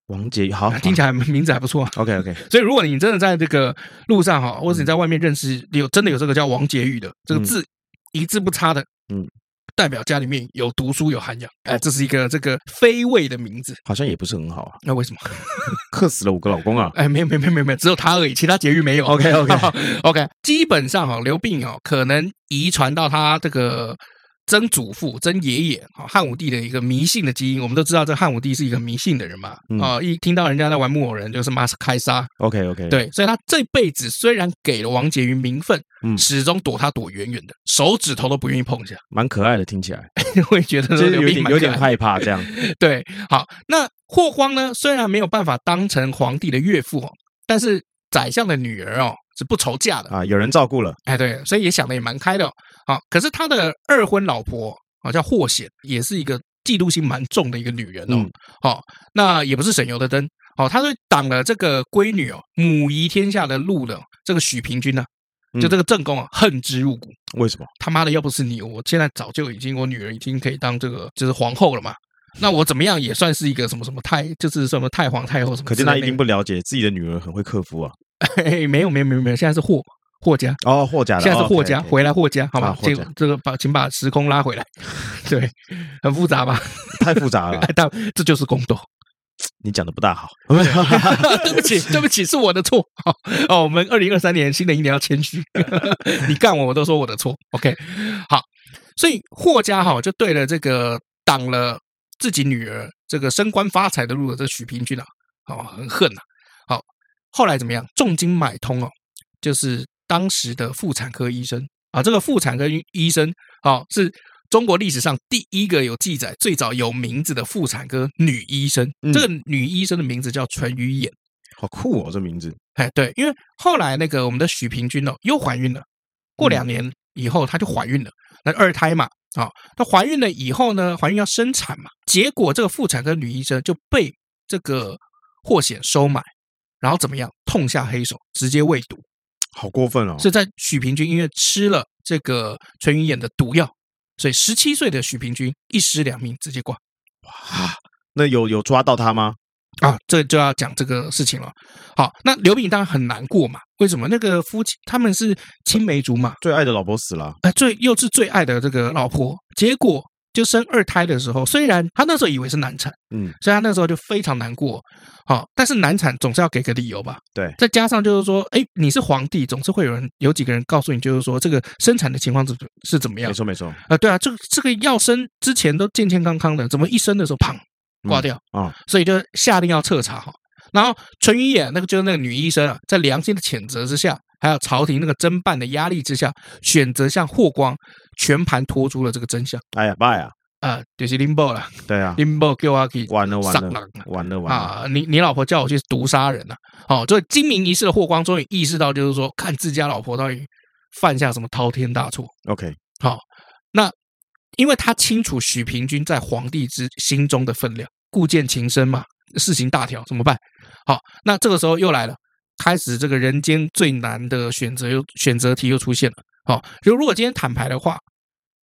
王婕妤，好，听起来名字还不错。OK OK，所以如果你真的在这个路上哈，或者你在外面认识有真的有这个叫王婕妤的这个字一字不差的，嗯。代表家里面有读书有涵养，哎，这是一个这个非位的名字，好像也不是很好啊。那为什么？克死了五个老公啊？哎，没有没有没有没有，只有他而已，其他婕妤没有。OK OK OK，基本上哈，刘病已哦，可能遗传到他这个。曾祖父、曾爷爷，啊，汉武帝的一个迷信的基因，我们都知道，这汉武帝是一个迷信的人嘛，啊，一听到人家在玩木偶人，就是马上开杀。OK OK，对，所以他这辈子虽然给了王婕妤名分，嗯，始终躲他躲远远的，手指头都不愿意碰一下，蛮可爱的，听起来 会觉得有点有点害怕这样。对，好，那霍光呢，虽然没有办法当成皇帝的岳父哦，但是宰相的女儿哦。是不愁嫁的啊，有人照顾了，哎，对，所以也想的也蛮开的。好，可是他的二婚老婆啊，叫霍显，也是一个嫉妒心蛮重的一个女人哦。好，那也不是省油的灯。好，他就挡了这个闺女哦，母仪天下的路的这个许平君呢，就这个正宫啊，恨之入骨。为什么？他妈的，要不是你，我现在早就已经，我女儿已经可以当这个就是皇后了嘛。那我怎么样也算是一个什么什么太，就是什么太皇太后什么。可见他一定不了解自己的女儿很会克夫啊。哎，没有没有没有没有，现在是霍霍家哦，霍家，现在是霍家，回来霍家，好吧，这个这个把请把时空拉回来，对，很复杂吧？太复杂了，但这就是宫斗，你讲的不大好，对不起对不起，是我的错，哦，我们二零二三年新的一年要谦虚，你干我我都说我的错，OK，好，所以霍家哈就对了这个挡了自己女儿这个升官发财的路的这许平君啊，哦，很恨呐。好后来怎么样？重金买通哦，就是当时的妇产科医生啊。这个妇产科医生啊，是中国历史上第一个有记载、最早有名字的妇产科女医生。这个女医生的名字叫淳于衍，好酷哦，这名字。哎，对，因为后来那个我们的许平君哦，又怀孕了。过两年以后，她就怀孕了，那二胎嘛啊。她怀孕了以后呢，怀孕要生产嘛，结果这个妇产科女医生就被这个霍显收买。然后怎么样？痛下黑手，直接喂毒，好过分哦！是在许平君因为吃了这个淳于衍的毒药，所以十七岁的许平君一尸两命，直接挂。哇！那有有抓到他吗？啊，这就要讲这个事情了。好，那刘病已当然很难过嘛。为什么？那个夫妻他们是青梅竹马，最爱的老婆死了，哎，最又是最爱的这个老婆，结果。就生二胎的时候，虽然他那时候以为是难产，嗯，所以他那时候就非常难过，好，但是难产总是要给个理由吧，对，再加上就是说，哎，你是皇帝，总是会有人有几个人告诉你，就是说这个生产的情况是是怎么样？没错没错，啊，对啊，这个这个要生之前都健健康康的，怎么一生的时候砰挂掉啊？所以就下令要彻查哈，然后淳于衍那个就是那个女医生啊，在良心的谴责之下，还有朝廷那个侦办的压力之下，选择向霍光。全盘托出了这个真相。哎呀，爸呀，啊，就是林波了。对啊，林波叫我去完了完了完了完了啊！你你老婆叫我去毒杀人啊！哦，这精明一世的霍光终于意识到，就是说，看自家老婆到底犯下什么滔天大错。OK，好，那因为他清楚许平君在皇帝之心中的分量，故见情深嘛，事情大条，怎么办？好，那这个时候又来了，开始这个人间最难的选择又选择题又出现了。好，就如果今天坦白的话，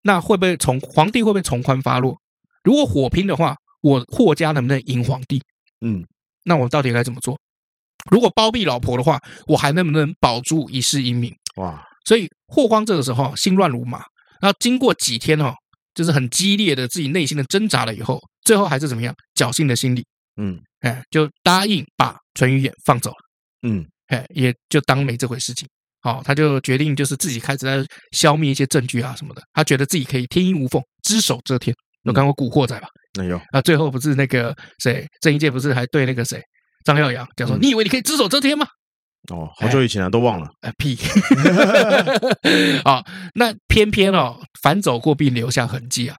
那会不会从皇帝会不会从宽发落？如果火拼的话，我霍家能不能赢皇帝？嗯，那我到底该怎么做？如果包庇老婆的话，我还能不能保住一世英名？哇！所以霍光这个时候心乱如麻，然后经过几天哦，就是很激烈的自己内心的挣扎了以后，最后还是怎么样？侥幸的心理，嗯，哎，就答应把淳于衍放走了，嗯，哎，也就当没这回事情。好，他就决定就是自己开始在消灭一些证据啊什么的。他觉得自己可以天衣无缝，只手遮天。有看过《古惑仔》吧？没有。那最后不是那个谁，郑伊健不是还对那个谁，张耀扬讲说：“你以为你可以只手遮天吗？”哦，好久以前了，都忘了。哎，屁！啊，那偏偏哦，反走过必留下痕迹啊。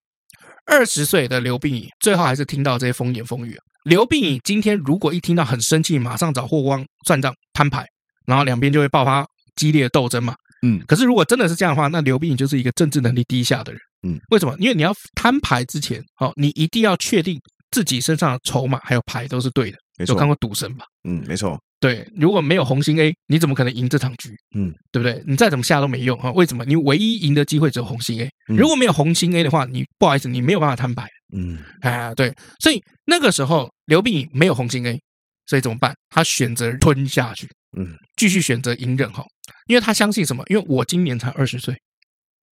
二十岁的刘病已最后还是听到这些风言风语啊。刘病已今天如果一听到很生气，马上找霍光算账摊牌，然后两边就会爆发。激烈的斗争嘛，嗯，可是如果真的是这样的话，那刘病已就是一个政治能力低下的人，嗯，为什么？因为你要摊牌之前，哦，你一定要确定自己身上的筹码还有牌都是对的，没错。有看过赌神吧？嗯，没错。对，如果没有红心 A，你怎么可能赢这场局？嗯，对不对？你再怎么下都没用啊！为什么？你唯一赢的机会只有红心 A。如果没有红心 A 的话，你不好意思，你没有办法摊牌。嗯，哎，对，所以那个时候刘病已没有红心 A，所以怎么办？他选择吞下去，嗯，继续选择隐忍哈，因为他相信什么？因为我今年才二十岁，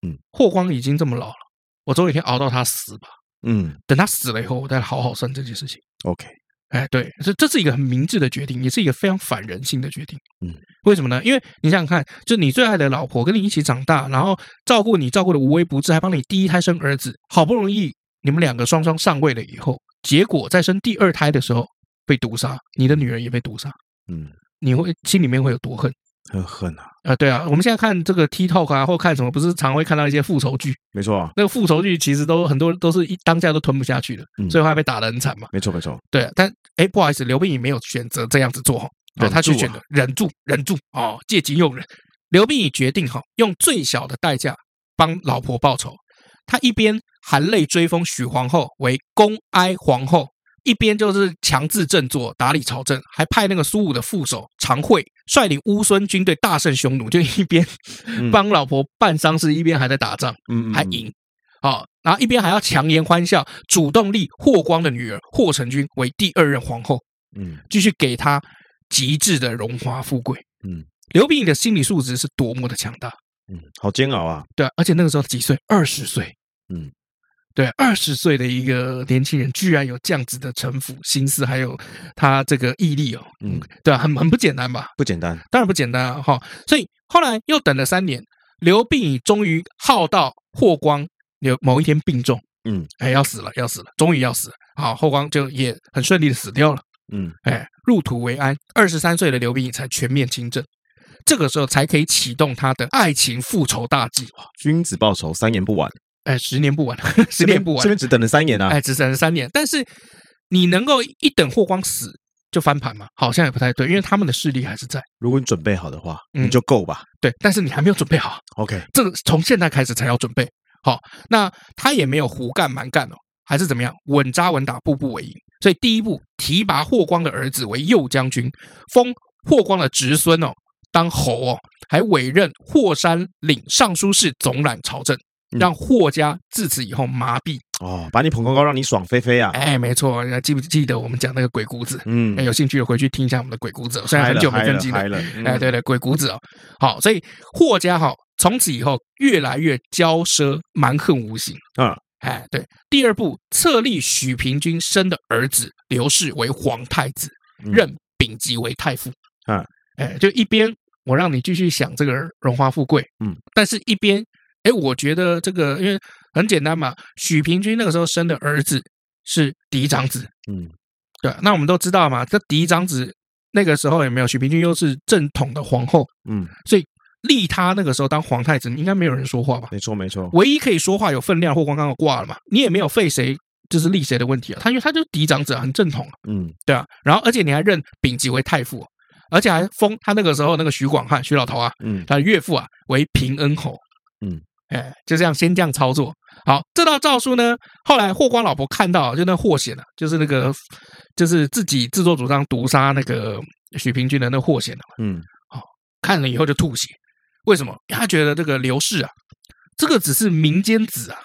嗯，霍光已经这么老了，我总有一天熬到他死吧。嗯，等他死了以后，我再好好算这件事情。OK。哎，对，这这是一个很明智的决定，也是一个非常反人性的决定。嗯，为什么呢？因为你想想看，就你最爱的老婆跟你一起长大，然后照顾你照顾的无微不至，还帮你第一胎生儿子，好不容易你们两个双双上位了以后，结果在生第二胎的时候被毒杀，你的女儿也被毒杀。嗯，你会心里面会有多恨？很恨啊！啊，对啊，我们现在看这个 TikTok 啊，或看什么，不是常会看到一些复仇剧？没错啊，那个复仇剧其实都很多都是一当下都吞不下去的，所以后来被打得很惨嘛。没错没错，对，但哎，不好意思，刘病已没有选择这样子做，对，他去选择忍住忍住哦，借机用人。刘病已决定哈，用最小的代价帮老婆报仇，他一边含泪追封许皇后为恭哀皇后。一边就是强制振作，打理朝政，还派那个苏武的副手常惠率领乌孙军队大胜匈奴，就一边帮老婆办丧事，一边还在打仗，嗯，还赢，啊，然后一边还要强颜欢笑，主动立霍光的女儿霍成君为第二任皇后，嗯，继续给他极致的荣华富贵，嗯，刘病已的心理素质是多么的强大，嗯，好煎熬啊，对，而且那个时候几岁？二十岁，嗯。对，二十岁的一个年轻人，居然有这样子的城府心思，还有他这个毅力哦，嗯，对啊，很很不简单吧？不简单，当然不简单啊！哈，所以后来又等了三年，刘病已终于耗到霍光有某一天病重，嗯，哎，要死了，要死了，终于要死了，好，霍光就也很顺利的死掉了，嗯，哎，入土为安，二十三岁的刘病已才全面亲政，这个时候才可以启动他的爱情复仇大计，君子报仇，三年不晚。哎，十年不晚，十年不晚，这边只等了三年啊！哎，只等了三年，但是你能够一等霍光死就翻盘吗？好像也不太对，因为他们的势力还是在。如果你准备好的话，你就够吧。对，但是你还没有准备好。OK，这个从现在开始才要准备好。那他也没有胡干蛮干哦，还是怎么样？稳扎稳打，步步为营。所以第一步提拔霍光的儿子为右将军，封霍光的侄孙哦当侯哦，还委任霍山领尚书事，总揽朝政。让霍家自此以后麻痹哦，把你捧高高，让你爽飞飞啊！哎，没错，记不记得我们讲那个鬼谷子？嗯，有兴趣的回去听一下我们的鬼谷子，虽然很久没更新了。哎，对对，鬼谷子哦，好，所以霍家哈，从此以后越来越骄奢蛮横无形啊！哎，对，第二步册立许平君生的儿子刘氏为皇太子，任丙吉为太傅啊！哎，就一边我让你继续享这个荣华富贵，嗯，但是一边。哎，我觉得这个因为很简单嘛，许平君那个时候生的儿子是嫡长子，嗯，对，那我们都知道嘛，这嫡长子那个时候也没有？许平君又是正统的皇后，嗯，所以立他那个时候当皇太子，应该没有人说话吧？没错，没错，唯一可以说话有分量，霍光刚好挂了嘛，你也没有废谁就是立谁的问题啊，他因为他就是嫡长子，很正统，嗯，对啊，然后而且你还认丙吉为太傅，而且还封他那个时候那个徐广汉徐老头啊，嗯，他的岳父啊为平恩侯，嗯。哎，就这样先这样操作。好，这道诏书呢，后来霍光老婆看到，就那霍显了，就是那个，就是自己自作主张毒杀那个许平君的那霍显了。嗯，好，看了以后就吐血。为什么？他觉得这个刘氏啊，这个只是民间子啊，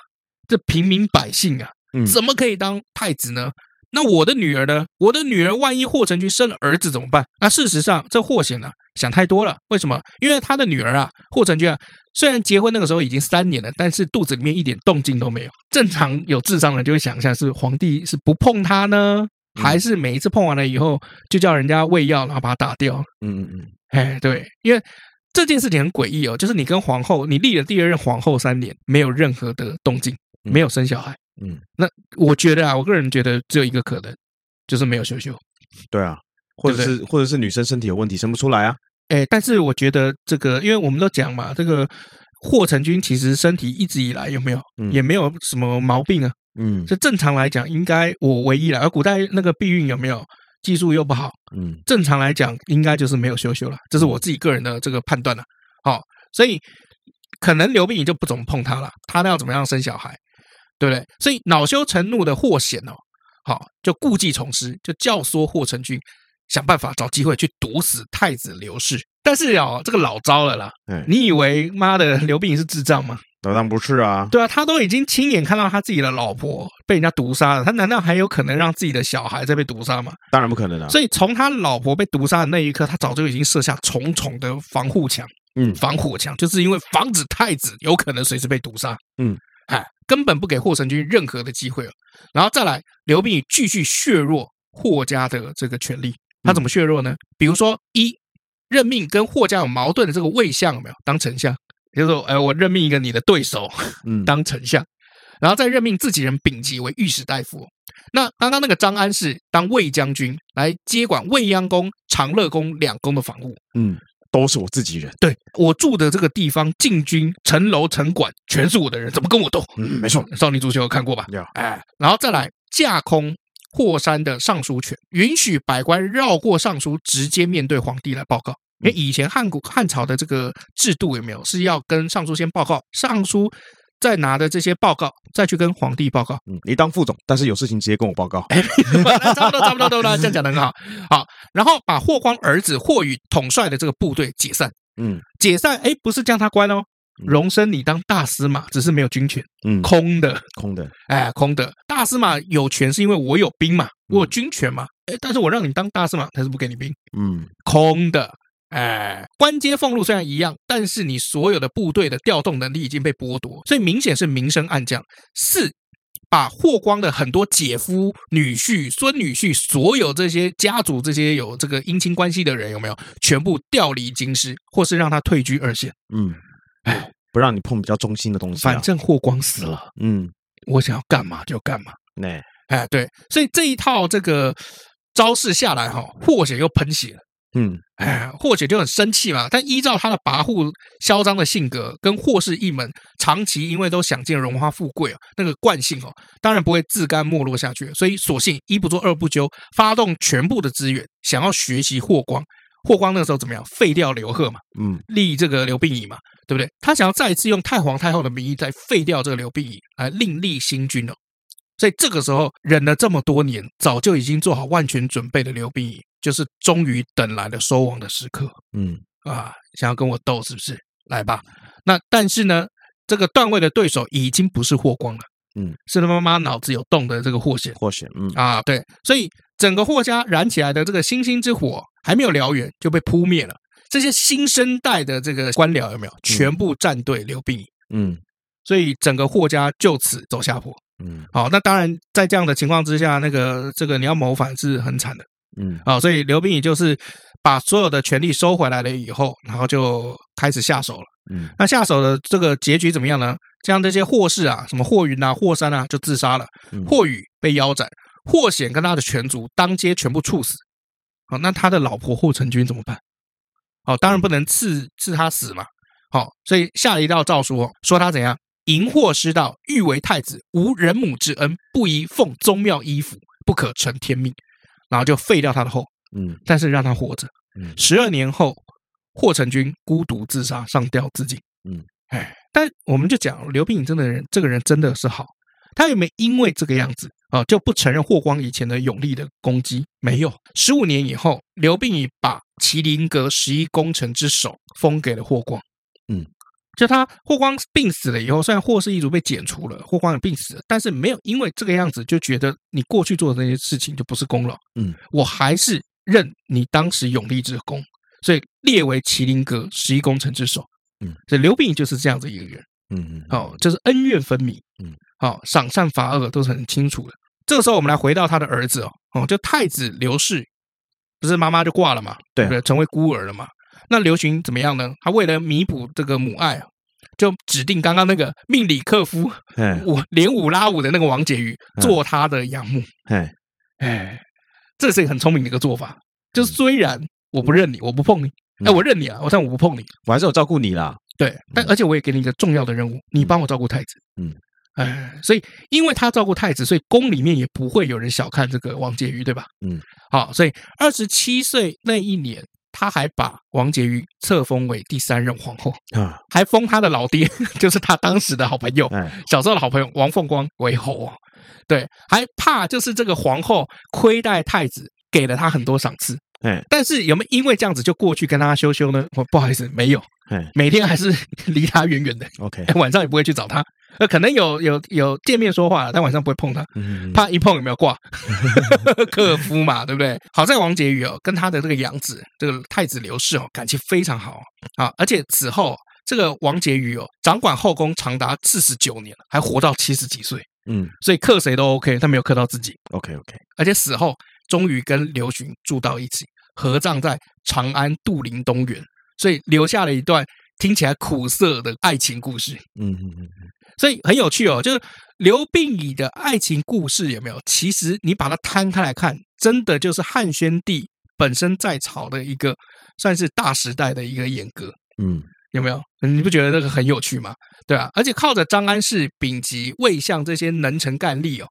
这平民百姓啊，怎么可以当太子呢？那我的女儿呢？我的女儿万一霍成君生了儿子怎么办？那事实上，这霍显呢想太多了。为什么？因为他的女儿啊，霍成君啊，虽然结婚那个时候已经三年了，但是肚子里面一点动静都没有。正常有智商的人就会想一下，是皇帝是不碰她呢，还是每一次碰完了以后就叫人家喂药，然后把他打掉？嗯嗯嗯。哎，对，因为这件事情很诡异哦，就是你跟皇后，你立了第二任皇后三年，没有任何的动静，没有生小孩。嗯，那我觉得啊，我个人觉得只有一个可能，就是没有羞羞。对啊，或者是或者是女生身体有问题生不出来啊。哎，但是我觉得这个，因为我们都讲嘛，这个霍成君其实身体一直以来有没有，嗯、也没有什么毛病啊。嗯，这正常来讲，应该我唯一了。而古代那个避孕有没有技术又不好，嗯，正常来讲应该就是没有羞羞了。这是我自己个人的这个判断了。好，所以可能刘病已就不怎么碰他了。他那要怎么样生小孩？对不对？所以恼羞成怒的霍显哦，好就故技重施，就教唆霍成君想办法找机会去毒死太子刘氏。但是哦，这个老招了啦！你以为妈的刘病已是智障吗？当然不是啊！对啊，他都已经亲眼看到他自己的老婆被人家毒杀了，他难道还有可能让自己的小孩再被毒杀吗？当然不可能了。所以从他老婆被毒杀的那一刻，他早就已经设下重重的防护墙，嗯，防火墙，就是因为防止太子有可能随时被毒杀，嗯，哎，根本不给霍成君任何的机会了。然后再来，刘病已继续削弱霍家的这个权利，他怎么削弱呢？比如说，一任命跟霍家有矛盾的这个魏相有没有当丞相？就是说，哎，我任命一个你的对手，嗯，当丞相，然后再任命自己人丙吉为御史大夫。那刚刚那个张安世当卫将军，来接管未央宫、长乐宫两宫的防务，嗯，都是我自己人。对，我住的这个地方，禁军、城楼、城管，全是我的人，怎么跟我斗？嗯，没错，少林足球有看过吧？有。哎，然后再来架空霍山的尚书权，允许百官绕过尚书，直接面对皇帝来报告。因为以前汉古汉朝的这个制度有没有是要跟尚书先报告，尚书再拿的这些报告再去跟皇帝报告。嗯，你当副总，但是有事情直接跟我报告。哎，差不多，差不多，差不多，这样讲的很好。好，然后把霍光儿子霍宇统帅的这个部队解散。嗯，解散，哎，不是将他关哦，荣升你当大司马，只是没有军权。嗯，空的，空的，哎，空的。大司马有权是因为我有兵嘛，我有军权嘛。哎，但是我让你当大司马，他是不给你兵。嗯，空的。哎，官阶俸禄虽然一样，但是你所有的部队的调动能力已经被剥夺，所以明显是明升暗降。四，把霍光的很多姐夫、女婿、孙女婿，所有这些家族这些有这个姻亲关系的人，有没有全部调离京师，或是让他退居二线？嗯，哎，不让你碰比较中心的东西，啊。反正霍光死了，嗯，我想要干嘛就干嘛。那哎，对，所以这一套这个招式下来，哈，霍显又喷血了。嗯，哎，霍姐就很生气嘛。但依照他的跋扈嚣张的性格，跟霍氏一门长期因为都想尽荣华富贵啊，那个惯性哦，当然不会自甘没落下去。所以索性一不做二不休，发动全部的资源，想要学习霍光。霍光那个时候怎么样？废掉刘贺嘛，嗯，立这个刘病已嘛，对不对？他想要再一次用太皇太后的名义再废掉这个刘病已，来另立新君哦。所以这个时候忍了这么多年，早就已经做好万全准备的刘病已。就是终于等来了收网的时刻，嗯啊，想要跟我斗是不是？来吧，那但是呢，这个段位的对手已经不是霍光了，嗯，是他妈妈脑子有洞的这个霍显，霍显，嗯啊，对，所以整个霍家燃起来的这个星星之火还没有燎原就被扑灭了。这些新生代的这个官僚有没有全部站队刘病已？嗯，所以整个霍家就此走下坡，嗯，好，那当然在这样的情况之下，那个这个你要谋反是很惨的。嗯，啊，所以刘病已就是把所有的权力收回来了以后，然后就开始下手了。嗯，那下手的这个结局怎么样呢？像这些霍氏啊，什么霍云啊、霍山啊，就自杀了。霍宇被腰斩，霍显跟他的全族当街全部处死。好，那他的老婆霍成君怎么办？好，当然不能赐赐他死嘛。好，所以下了一道诏书，说他怎样淫惑失道，欲为太子，无人母之恩，不宜奉宗庙衣服，不可承天命。然后就废掉他的后，嗯，但是让他活着。嗯，十二年后，霍成君孤独自杀，上吊自尽。嗯，哎，但我们就讲刘病已真的人，这个人真的是好。他有没有因为这个样子啊，就不承认霍光以前的勇力的攻击？没有。十五年以后，刘病已把麒麟阁十一功臣之首封给了霍光。嗯。就他霍光病死了以后，虽然霍氏一族被剪除了，霍光也病死了，但是没有因为这个样子就觉得你过去做的那些事情就不是功劳。嗯，我还是认你当时永立之功，所以列为麒麟阁十一功臣之首。嗯，所以刘病就是这样子一个人。嗯嗯，好，就是恩怨分明。嗯，好，赏善罚恶都是很清楚的。这个时候，我们来回到他的儿子哦，哦，就太子刘氏，不是妈妈就挂了嘛？对不对？成为孤儿了嘛？那刘询怎么样呢？他为了弥补这个母爱啊，就指定刚刚那个命里克夫，我连五拉五的那个王婕妤做他的养母。哎哎，这是一个很聪明的一个做法。就是虽然我不认你，我不碰你，哎，我认你啊，我但我不碰你，我还是有照顾你啦。对，但而且我也给你一个重要的任务，你帮我照顾太子。嗯，哎，所以因为他照顾太子，所以宫里面也不会有人小看这个王婕妤，对吧？嗯，好，所以二十七岁那一年。他还把王婕妤册封为第三任皇后啊，还封他的老爹，就是他当时的好朋友，小时候的好朋友王凤光为后。对，还怕就是这个皇后亏待太子，给了他很多赏赐。哎，但是有没有因为这样子就过去跟他羞羞呢？我不好意思，没有。哎，每天还是 离他远远的。OK，晚上也不会去找他。呃，可能有有有见面说话，但晚上不会碰他，怕一碰有没有挂？克夫嘛，对不对？好在王婕妤哦，跟他的这个养子这个太子刘氏哦，感情非常好啊。而且此后这个王婕妤哦，掌管后宫长达四十九年，还活到七十几岁。嗯，所以克谁都 OK，他没有克到自己。OK OK，而且死后终于跟刘询住到一起，合葬在长安杜陵东园，所以留下了一段听起来苦涩的爱情故事。嗯嗯嗯。所以很有趣哦，就是刘病已的爱情故事有没有？其实你把它摊开来看，真的就是汉宣帝本身在朝的一个算是大时代的一个演歌，嗯，有没有？你不觉得这个很有趣吗？对啊，而且靠着张安世、丙吉、魏相这些能臣干吏哦，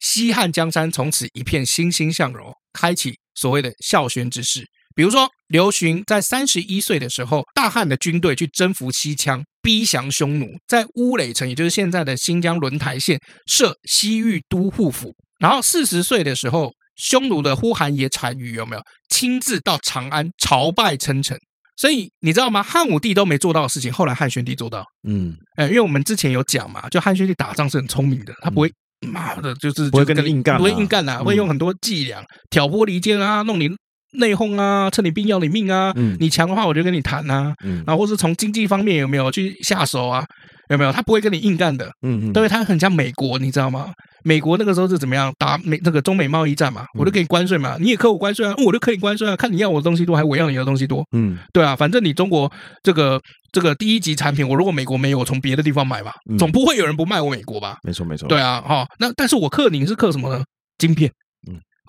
西汉江山从此一片欣欣向荣，开启所谓的孝宣之势。比如说，刘询在三十一岁的时候，大汉的军队去征服西羌，逼降匈奴，在乌垒城，也就是现在的新疆轮台县设西域都护府。然后四十岁的时候，匈奴的呼韩邪单于有没有亲自到长安朝拜称臣？所以你知道吗？汉武帝都没做到的事情，后来汉宣帝做到。嗯，哎，因为我们之前有讲嘛，就汉宣帝打仗是很聪明的，他不会妈的，就是不会跟你硬干，不会硬干呐，会用很多伎俩，挑拨离间啊，弄你。内讧啊，趁你病要你命啊！嗯、你强的话，我就跟你谈啊。嗯、然后或是从经济方面有没有去下手啊？有没有？他不会跟你硬干的。嗯嗯，因为他很像美国，你知道吗？美国那个时候是怎么样打美那个中美贸易战嘛？我就给你关税嘛，你也扣我关税啊，我就扣你关税啊。看你要我的东西多，还是我要你的东西多？嗯，对啊，反正你中国这个这个第一级产品，我如果美国没有，我从别的地方买吧，总不会有人不卖我美国吧？没错没错。对啊，哈，那但是我克你是克什么呢？晶片。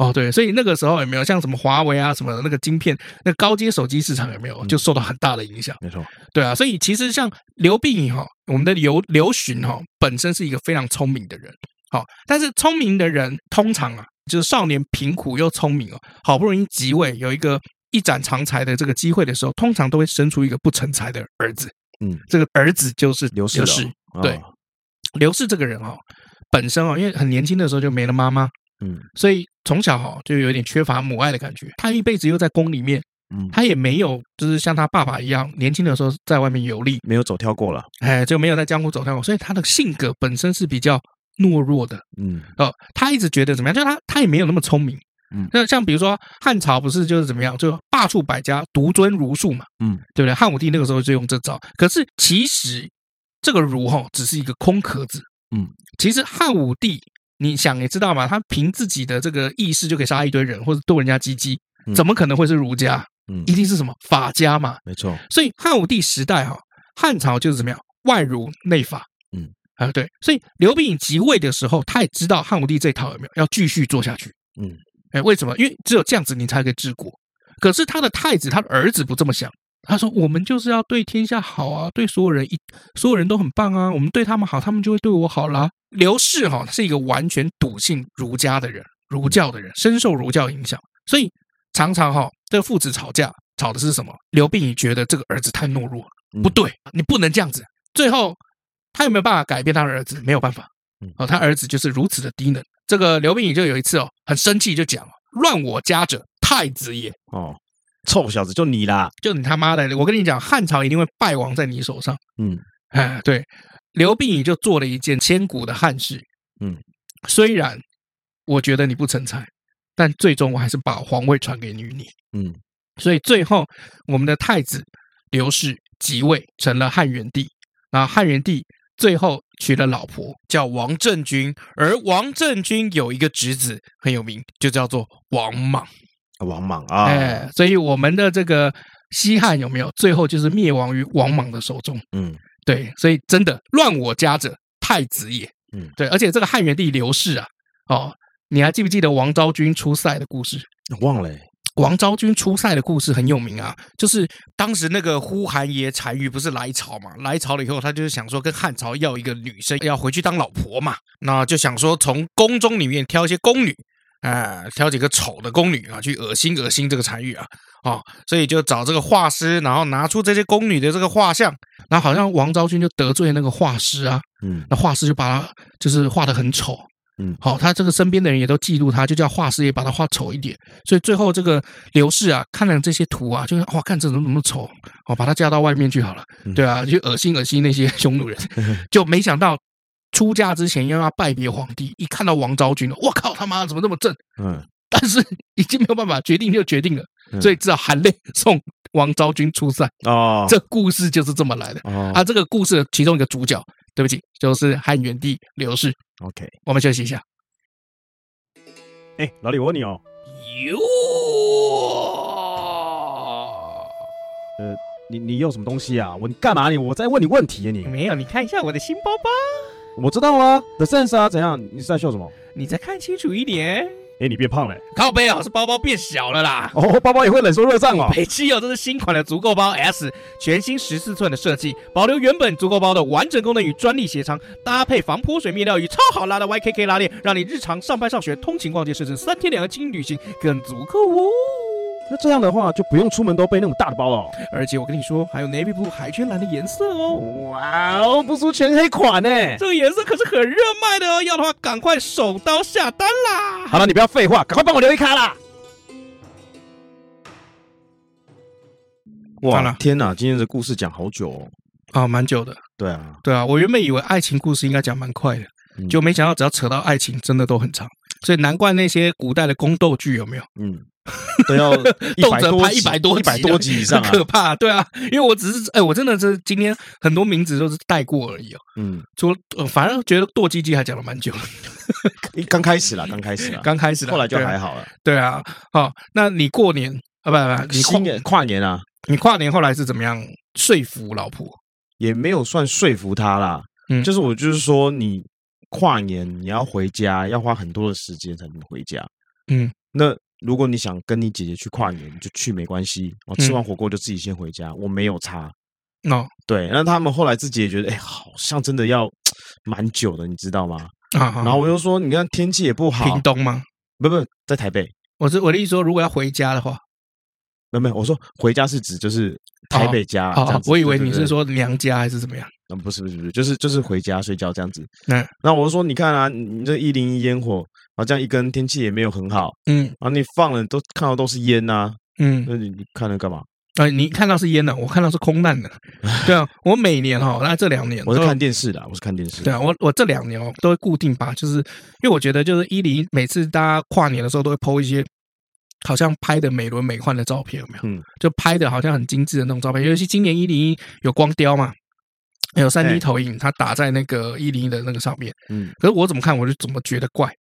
哦，对，所以那个时候有没有像什么华为啊什么的那个晶片，那个高阶手机市场有没有就受到很大的影响？没错，对啊，所以其实像刘病已哈，我们的刘刘询哈，本身是一个非常聪明的人，好，但是聪明的人通常啊，就是少年贫苦又聪明哦，好不容易即位，有一个一展长才的这个机会的时候，通常都会生出一个不成才的儿子，嗯，这个儿子就是刘氏，对，刘氏这个人哦，本身哦，因为很年轻的时候就没了妈妈。嗯，所以从小哈就有点缺乏母爱的感觉。他一辈子又在宫里面，嗯，他也没有就是像他爸爸一样，年轻的时候在外面游历，没有走跳过了，哎，就没有在江湖走跳过。所以他的性格本身是比较懦弱的，嗯，哦，他一直觉得怎么样？就他他也没有那么聪明，嗯，那像比如说汉朝不是就是怎么样，就罢黜百家，独尊儒术嘛，嗯，对不对？汉武帝那个时候就用这招，可是其实这个儒哈只是一个空壳子，嗯，其实汉武帝。你想也知道嘛，他凭自己的这个意识就可以杀一堆人，或者剁人家鸡鸡，怎么可能会是儒家？嗯，一定是什么法家嘛？没错。所以汉武帝时代哈，汉朝就是怎么样，外儒内法。嗯啊，对。所以刘病已即位的时候，他也知道汉武帝这套有没有要继续做下去。嗯，哎，为什么？因为只有这样子你才可以治国。可是他的太子，他的儿子不这么想。他说：“我们就是要对天下好啊，对所有人一所有人都很棒啊，我们对他们好，他们就会对我好啦。”刘氏哈，他是一个完全笃信儒家的人，儒教的人，深受儒教影响，所以常常哈，这个父子吵架，吵的是什么？刘病已觉得这个儿子太懦弱，不对，你不能这样子。最后他有没有办法改变他的儿子？没有办法。哦，他儿子就是如此的低能。这个刘病已就有一次哦，很生气，就讲：“乱我家者，太子也。”哦。臭小子，就你啦！就你他妈的！我跟你讲，汉朝一定会败亡在你手上。嗯，哎，对，刘病已就做了一件千古的汉事。嗯，虽然我觉得你不成才，但最终我还是把皇位传给于。你，嗯，所以最后我们的太子刘氏即位成了汉元帝。然后汉元帝最后娶了老婆叫王政君，而王政君有一个侄子很有名，就叫做王莽。王莽啊，哎，所以我们的这个西汉有没有最后就是灭亡于王莽的手中？嗯，对，所以真的乱我家者，太子也。嗯，对，而且这个汉元帝刘氏啊，哦，你还记不记得王昭君出塞的故事？忘了。王昭君出塞的故事很有名啊，就是当时那个呼韩邪单于不是来朝嘛，来朝了以后，他就是想说跟汉朝要一个女生要回去当老婆嘛，那就想说从宫中里面挑一些宫女。哎，挑几个丑的宫女啊，去恶心恶心这个单于啊，哦，所以就找这个画师，然后拿出这些宫女的这个画像，然后好像王昭君就得罪那个画师啊，嗯，那画师就把他就是画的很丑，嗯，好，他这个身边的人也都嫉妒他，就叫画师也把他画丑一点。所以最后这个刘氏啊，看了这些图啊，就哇，看这怎么那么丑，哦，把他嫁到外面去好了。对啊，就恶心恶心那些 匈奴人，就没想到出嫁之前要要拜别皇帝，一看到王昭君，我靠，他妈怎么这么正？嗯，但是已经没有办法决定就决定了，所以只好含泪送王昭君出塞。哦，这故事就是这么来的。哦，啊，这个故事的其中一个主角。对不起，就是汉元帝刘氏。OK，我们休息一下。哎，老李，我问你哦。哟。呃，你你用什么东西啊？我你干嘛你？我在问你问题啊你。没有，你看一下我的新包包。我知道啊，The Sense 啊，怎样？你是在笑什么？你再看清楚一点。哎，你变胖了，靠背啊，是包包变小了啦。哦，包包也会冷缩热胀哦。北汽哦，这是新款的足够包 S，全新十四寸的设计，保留原本足够包的完整功能与专利鞋仓，搭配防泼水面料与超好拉的 YKK 拉链，让你日常上班、上学、通勤、逛街，甚至三天两个轻旅行更足够哦。那这样的话就不用出门都背那种大的包了，哦，而且我跟你说，还有 navy blue 海军蓝的颜色哦。哇哦，不输全黑款呢，这个颜色可是很热卖的哦，要的话赶快手刀下单啦！好了，你不要废话，赶快帮我留一卡啦！哇，天哪，今天的故事讲好久哦，啊，蛮久的。对啊，对啊，我原本以为爱情故事应该讲蛮快的，嗯、就没想到只要扯到爱情，真的都很长。所以难怪那些古代的宫斗剧有没有？嗯。都要动辄拍一百多一百多集以上，很可怕。对啊，因为我只是哎，我真的是今天很多名字都是带过而已哦。嗯，除了反正觉得剁鸡鸡还讲了蛮久，刚开始了，刚开始了，刚开始了，后来就还好了。对啊，好，那你过年啊，不不，你跨年跨年啊，你跨年后来是怎么样说服老婆？也没有算说服她啦，嗯，就是我就是说，你跨年你要回家，要花很多的时间才能回家。嗯，那。如果你想跟你姐姐去跨年，就去没关系。我吃完火锅就自己先回家，我没有差。哦，对，那他们后来自己也觉得，哎，好像真的要蛮久的，你知道吗？啊，然后我又说，你看天气也不好。屏东吗？不不，在台北。我是我的意思说，如果要回家的话，没有没有，我说回家是指就是台北家。哦，我以为你是说娘家还是怎么样？嗯，不是不是不是，就是就是回家睡觉这样子。那那我说，你看啊，你这一零一烟火。啊，这样一根天气也没有很好，嗯，啊，你放了都看到都是烟呐，嗯，那你你看了干嘛？啊，你看到是烟的，我看到是空难的，对啊，我每年哈，那这两年我是看电视的，我是看电视，对啊，我我这两年哦都会固定把，就是因为我觉得就是一零每次大家跨年的时候都会 po 一些好像拍的美轮美奂的照片，有没有？嗯，就拍的好像很精致的那种照片，尤其今年一零一有光雕嘛，还有三 D 投影，它打在那个一零一的那个上面，嗯，可是我怎么看我就怎么觉得怪。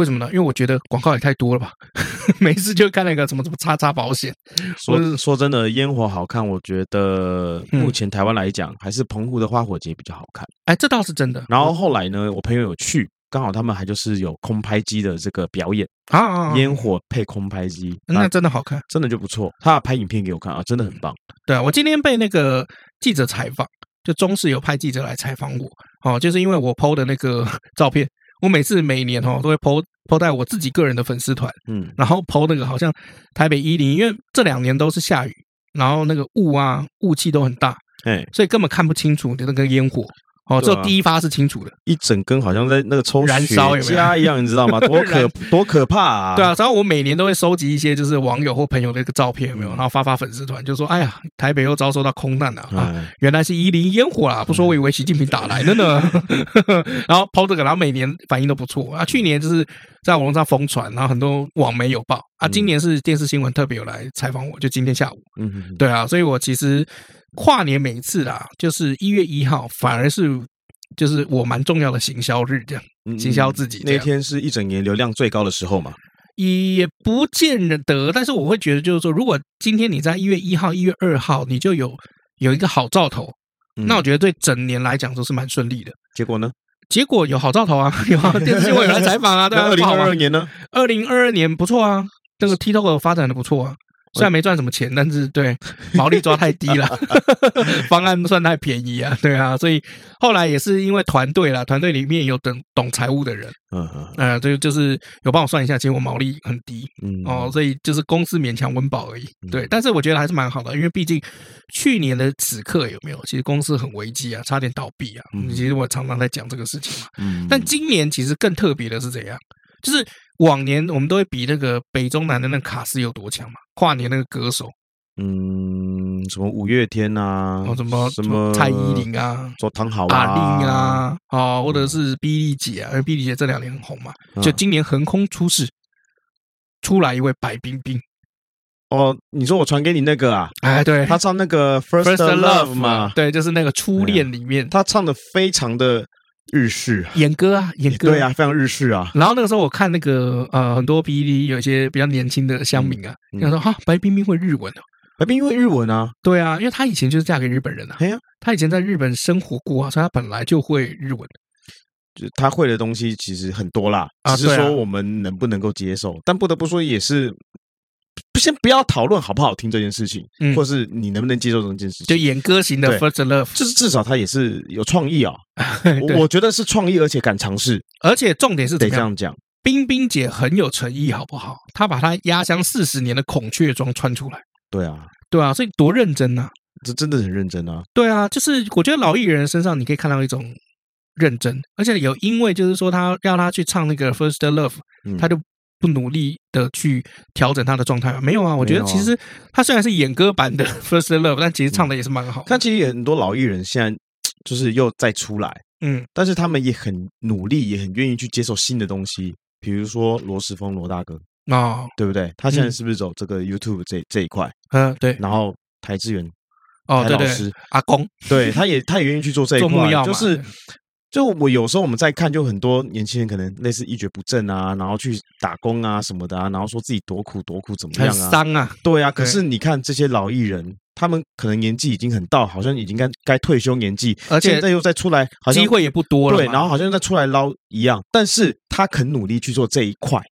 为什么呢？因为我觉得广告也太多了吧，每次就看那个什么什么叉叉保险。说说真的，烟火好看，我觉得目前台湾来讲，还是澎湖的花火节比较好看。哎，这倒是真的。然后后来呢，我朋友有去，刚好他们还就是有空拍机的这个表演啊，烟火配空拍机，那真的好看，真的就不错。他拍影片给我看啊，真的很棒。对啊，我今天被那个记者采访，就中视有派记者来采访我，哦，就是因为我 PO 的那个照片。我每次每年哦都会 po po 在我自己个人的粉丝团，嗯，然后 po 那个好像台北一零，因为这两年都是下雨，然后那个雾啊雾气都很大，哎，所以根本看不清楚的那个烟火。哦，这第一发是清楚的，一整根好像在那个抽燃烧雪茄一样，你知道吗？多可多可怕啊！对啊，然后我每年都会收集一些就是网友或朋友的一个照片，有没有？然后发发粉丝团，就说：“哎呀，台北又遭受到空难了啊！原来是一零烟火啦，不说我以为习近平打来的呢。”然后抛这个，然后每年反应都不错啊。去年就是在网络上疯传，然后很多网媒有报啊。今年是电视新闻特别有来采访我，就今天下午。嗯，对啊，所以我其实。跨年每一次啦，就是一月一号，反而是就是我蛮重要的行销日，这样行销自己。那天是一整年流量最高的时候嘛？也不见得，但是我会觉得，就是说，如果今天你在一月一号、一月二号，你就有有一个好兆头，那我觉得对整年来讲都是蛮顺利的。结果呢？结果有好兆头啊，有啊电视新闻有来采访啊，对啊。二零二二年呢？二零二二年不错啊，这个 TikTok 发展的不错啊。虽然没赚什么钱，但是对毛利抓太低了，方案算太便宜啊，对啊，所以后来也是因为团队啦，团队里面有懂懂财务的人，嗯嗯，呃，就就是有帮我算一下，结果毛利很低，嗯哦，所以就是公司勉强温饱而已，对，但是我觉得还是蛮好的，因为毕竟去年的此刻有没有，其实公司很危机啊，差点倒闭啊，其实我常常在讲这个事情嘛，嗯，但今年其实更特别的是怎样？就是往年我们都会比那个北中南的那个卡斯有多强嘛，跨年那个歌手，嗯，什么五月天啊，什么什么蔡依林啊，说唐好啊，阿令啊，哦，或者是碧丽姐啊，因为碧丽姐这两年很红嘛，就今年横空出世，出来一位白冰冰。哦，你说我传给你那个啊？哎，对，他唱那个 First Love 嘛，对，就是那个初恋里面，他唱的非常的。日式演歌啊，演歌对啊，非常日式啊。然后那个时候我看那个呃，很多 PTT 有一些比较年轻的乡民啊，他说哈，白冰冰会日文哦，白冰冰会日文啊？对啊，因为她以前就是嫁给日本人啊。哎呀，她以前在日本生活过啊，所以她本来就会日文。就他会的东西其实很多啦，只是说我们能不能够接受。但不得不说，也是。先不要讨论好不好听这件事情，嗯，或是你能不能接受这件事情。就演歌型的 First Love，就是至少他也是有创意啊。我觉得是创意，而且敢尝试。而且重点是得这样讲，冰冰姐很有诚意，好不好？她把她压箱四十年的孔雀装穿出来。对啊，对啊，所以多认真呐！这真的很认真啊。对啊，就是我觉得老艺人身上你可以看到一种认真，而且有因为就是说他要他去唱那个 First Love，他就。不努力的去调整他的状态吗？没有啊，我觉得其实他虽然是演歌版的 First Love，但其实唱的也是蛮好。但其实也很多老艺人现在 就是又再出来，嗯，但是他们也很努力，也很愿意去接受新的东西。比如说罗时丰罗大哥啊，对不对？他现在是不是走这个 YouTube 这这一块？嗯，对。然后台资源哦，对对，阿公，对，他也他也愿意去做这一块，就是。就我有时候我们在看，就很多年轻人可能类似一蹶不振啊，然后去打工啊什么的啊，然后说自己多苦多苦怎么样啊，伤啊，对啊。可是你看这些老艺人，他们可能年纪已经很到，好像已经该该退休年纪，而且现在又再出来，好像机会也不多了，对，然后好像又再出来捞一样。但是他肯努力去做这一块，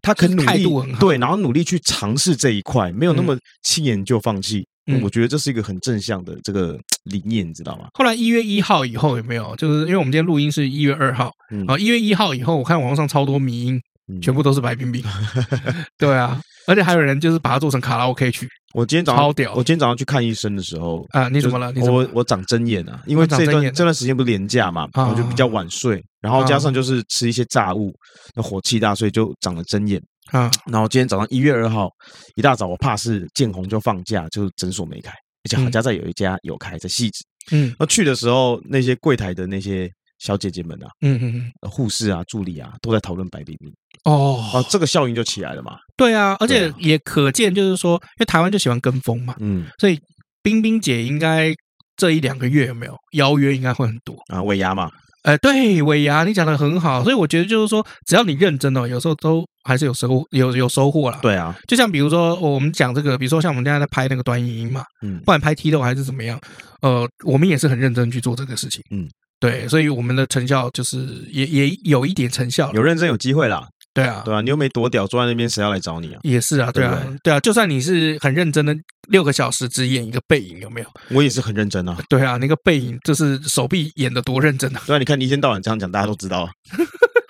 他肯努力，对，然后努力去尝试这一块，没有那么轻言就放弃。嗯，我觉得这是一个很正向的这个理念，你知道吗？后来一月一号以后有没有？就是因为我们今天录音是一月二号，啊，一月一号以后，我看网络上超多迷音，全部都是白冰冰。对啊，而且还有人就是把它做成卡拉 OK 去。我今天早上超屌，我今天早上去看医生的时候啊，你怎么了？我我长针眼啊，因为这段这段时间不是连假嘛，我就比较晚睡，然后加上就是吃一些炸物，那火气大，所以就长了针眼。啊，然后今天早上一月二号一大早，我怕是见红就放假，就诊所没开，而且好家在有一家有开，在戏子。嗯，那去的时候，那些柜台的那些小姐姐们啊，嗯嗯嗯，护士啊、助理啊，都在讨论白冰冰。哦，哦，这个效应就起来了嘛。对啊，而且也可见，就是说，因为台湾就喜欢跟风嘛，嗯，所以冰冰姐应该这一两个月有没有邀约，应该会很多啊，尾牙嘛。哎，对，尾牙你讲的很好，所以我觉得就是说，只要你认真哦，有时候都还是有收有有收获啦。对啊，就像比如说我们讲这个，比如说像我们现在在拍那个短影音嘛，嗯，不管拍 T 豆还是怎么样，呃，我们也是很认真去做这个事情，嗯，对，所以我们的成效就是也也有一点成效，有认真有机会啦。对啊，对啊，你又没躲屌，坐在那边，谁要来找你啊？也是啊，对啊，对啊，就算你是很认真的六个小时只演一个背影，有没有？我也是很认真啊。对啊，那个背影就是手臂演的多认真啊。对啊，你看你一天到晚这样讲，大家都知道。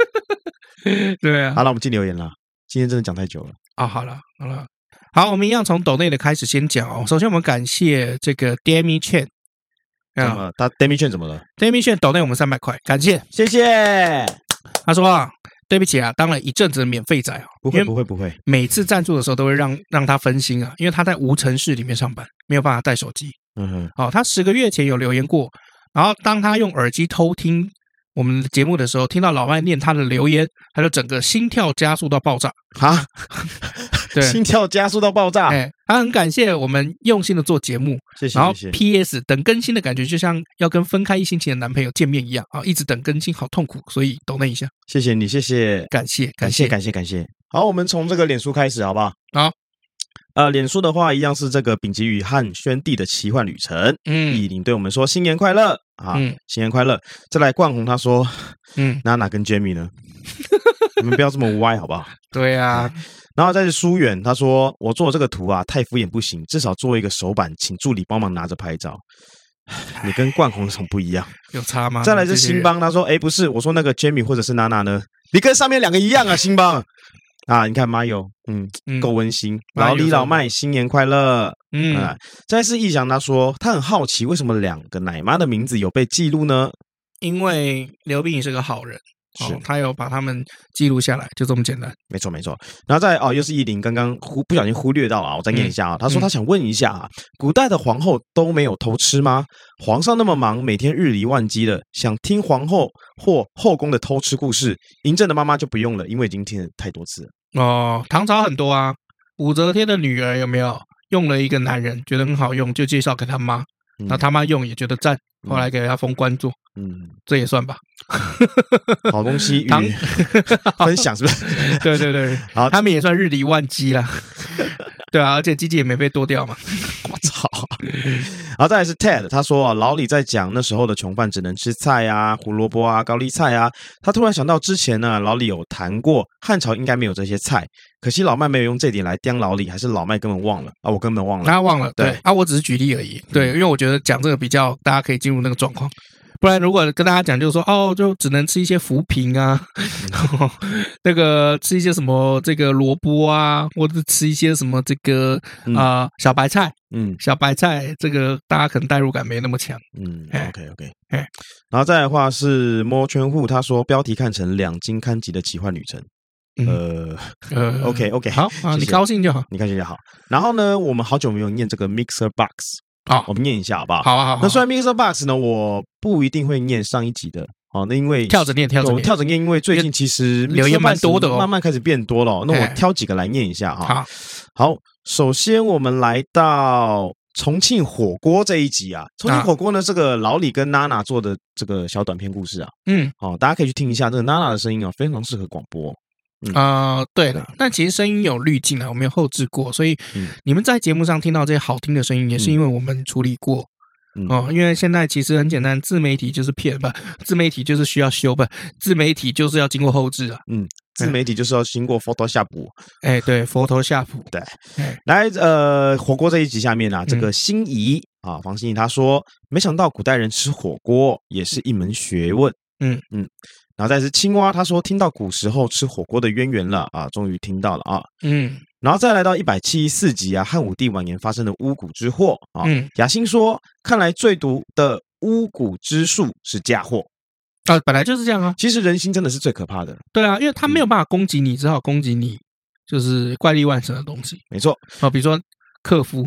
对啊。好了，我们进留言了。今天真的讲太久了啊！好了，好了，好，我们一样从抖内的开始先讲哦。首先，我们感谢这个 Demi Chen。啊，他 Demi Chen 怎么了？Demi Chen 抖内我们三百块，感谢，谢谢。他说啊。对不起啊，当了一阵子的免费仔啊，不会不会不会，每次赞助的时候都会让让他分心啊，因为他在无尘室里面上班，没有办法带手机。嗯哼，好，他十个月前有留言过，然后当他用耳机偷听我们的节目的时候，听到老外念他的留言，他就整个心跳加速到爆炸啊。对，心跳加速到爆炸。哎，他很感谢我们用心的做节目，谢谢。然后 P.S. 等更新的感觉就像要跟分开一星期的男朋友见面一样啊，一直等更新好痛苦，所以抖那一下。谢谢你，谢谢，感谢，感谢，感谢，感谢。好，我们从这个脸书开始，好不好？好。呃，脸书的话一样是这个丙吉与汉宣帝的奇幻旅程。嗯，以林对我们说新年快乐啊，新年快乐。再来冠宏他说，嗯，娜娜跟 Jamie 呢？你们不要这么歪，好不好？对啊。然后再是疏远，他说我做这个图啊，太敷衍不行，至少做一个手板，请助理帮忙拿着拍照。你跟冠宏有什么不一样？有差吗？再来是新邦，他说：“哎，不是，我说那个 Jamie 或者是娜娜呢？你跟上面两个一样啊，新邦啊，你看马友，嗯，够温馨。然后李老麦，新年快乐，嗯。再来是易翔，他说他很好奇，为什么两个奶妈的名字有被记录呢？因为刘冰是个好人。”是、哦，他有把他们记录下来，就这么简单。没错，没错。然后再哦，又是依林，刚刚忽不小心忽略到了啊，我再念一下啊。嗯、他说他想问一下啊，古代的皇后都没有偷吃吗？皇上那么忙，每天日理万机的，想听皇后或后宫的偷吃故事，嬴政的妈妈就不用了，因为已经听了太多次了。哦，唐朝很多啊，武则天的女儿有没有用了一个男人，觉得很好用，就介绍给他妈，那、嗯、他妈用也觉得赞，后来给他封官做。嗯，这也算吧。好东西与 分享是不是？对对对，好，他们也算日理万机了。对啊，而且鸡鸡也没被剁掉嘛。我操！然后再来是 Ted，他说啊，老李在讲那时候的穷饭只能吃菜啊，胡萝卜啊，高丽菜啊。他突然想到之前呢，老李有谈过汉朝应该没有这些菜，可惜老麦没有用这点来刁老李，还是老麦根本忘了啊？我根本忘了，他忘了。对啊，我只是举例而已。对，因为我觉得讲这个比较大家可以进入那个状况。不然，如果跟大家讲，就是说，哦，就只能吃一些浮萍啊，那个吃一些什么这个萝卜啊，或者吃一些什么这个啊、呃、小白菜，嗯，小白菜，这个大家可能代入感没那么强，嗯，OK OK，哎，然后再来的话是摸圈户，他说标题看成两金刊集的奇幻旅程，呃呃，OK OK，好啊，你高兴就好，你开心就好。然后呢，我们好久没有念这个 Mixer Box。好，我们念一下好不好？好啊，好。那虽然 Mixer Box 呢，我不一定会念上一集的，哦，那因为跳着念，跳着念，跳着念，因为最近其实留言蛮多的，慢慢开始变多了。那我挑几个来念一下哈。好，首先我们来到重庆火锅这一集啊。重庆火锅呢，这个老李跟娜娜做的这个小短片故事啊，嗯，好，大家可以去听一下这个娜娜的声音啊，非常适合广播。啊、呃，对了，但其实声音有滤镜啊，我没有后置过，所以你们在节目上听到这些好听的声音，也是因为我们处理过。哦，因为现在其实很简单，自媒体就是骗吧，自媒体就是需要修吧，自媒体就是要经过后置啊。嗯，自媒体就是要经过 Photoshop。哎，对，Photoshop。对，来，呃，火锅这一集下面啊，这个心仪啊，房心仪他说，没想到古代人吃火锅也是一门学问。嗯嗯。然后再是青蛙，他说听到古时候吃火锅的渊源了啊，终于听到了啊，嗯，然后再来到一百七十四集啊，汉武帝晚年发生的巫蛊之祸啊，嗯，雅欣说，看来最毒的巫蛊之术是嫁祸啊，本来就是这样啊，其实人心真的是最可怕的，对啊，因为他没有办法攻击你，只好攻击你就是怪力乱神的东西，没错。啊，比如说。克夫，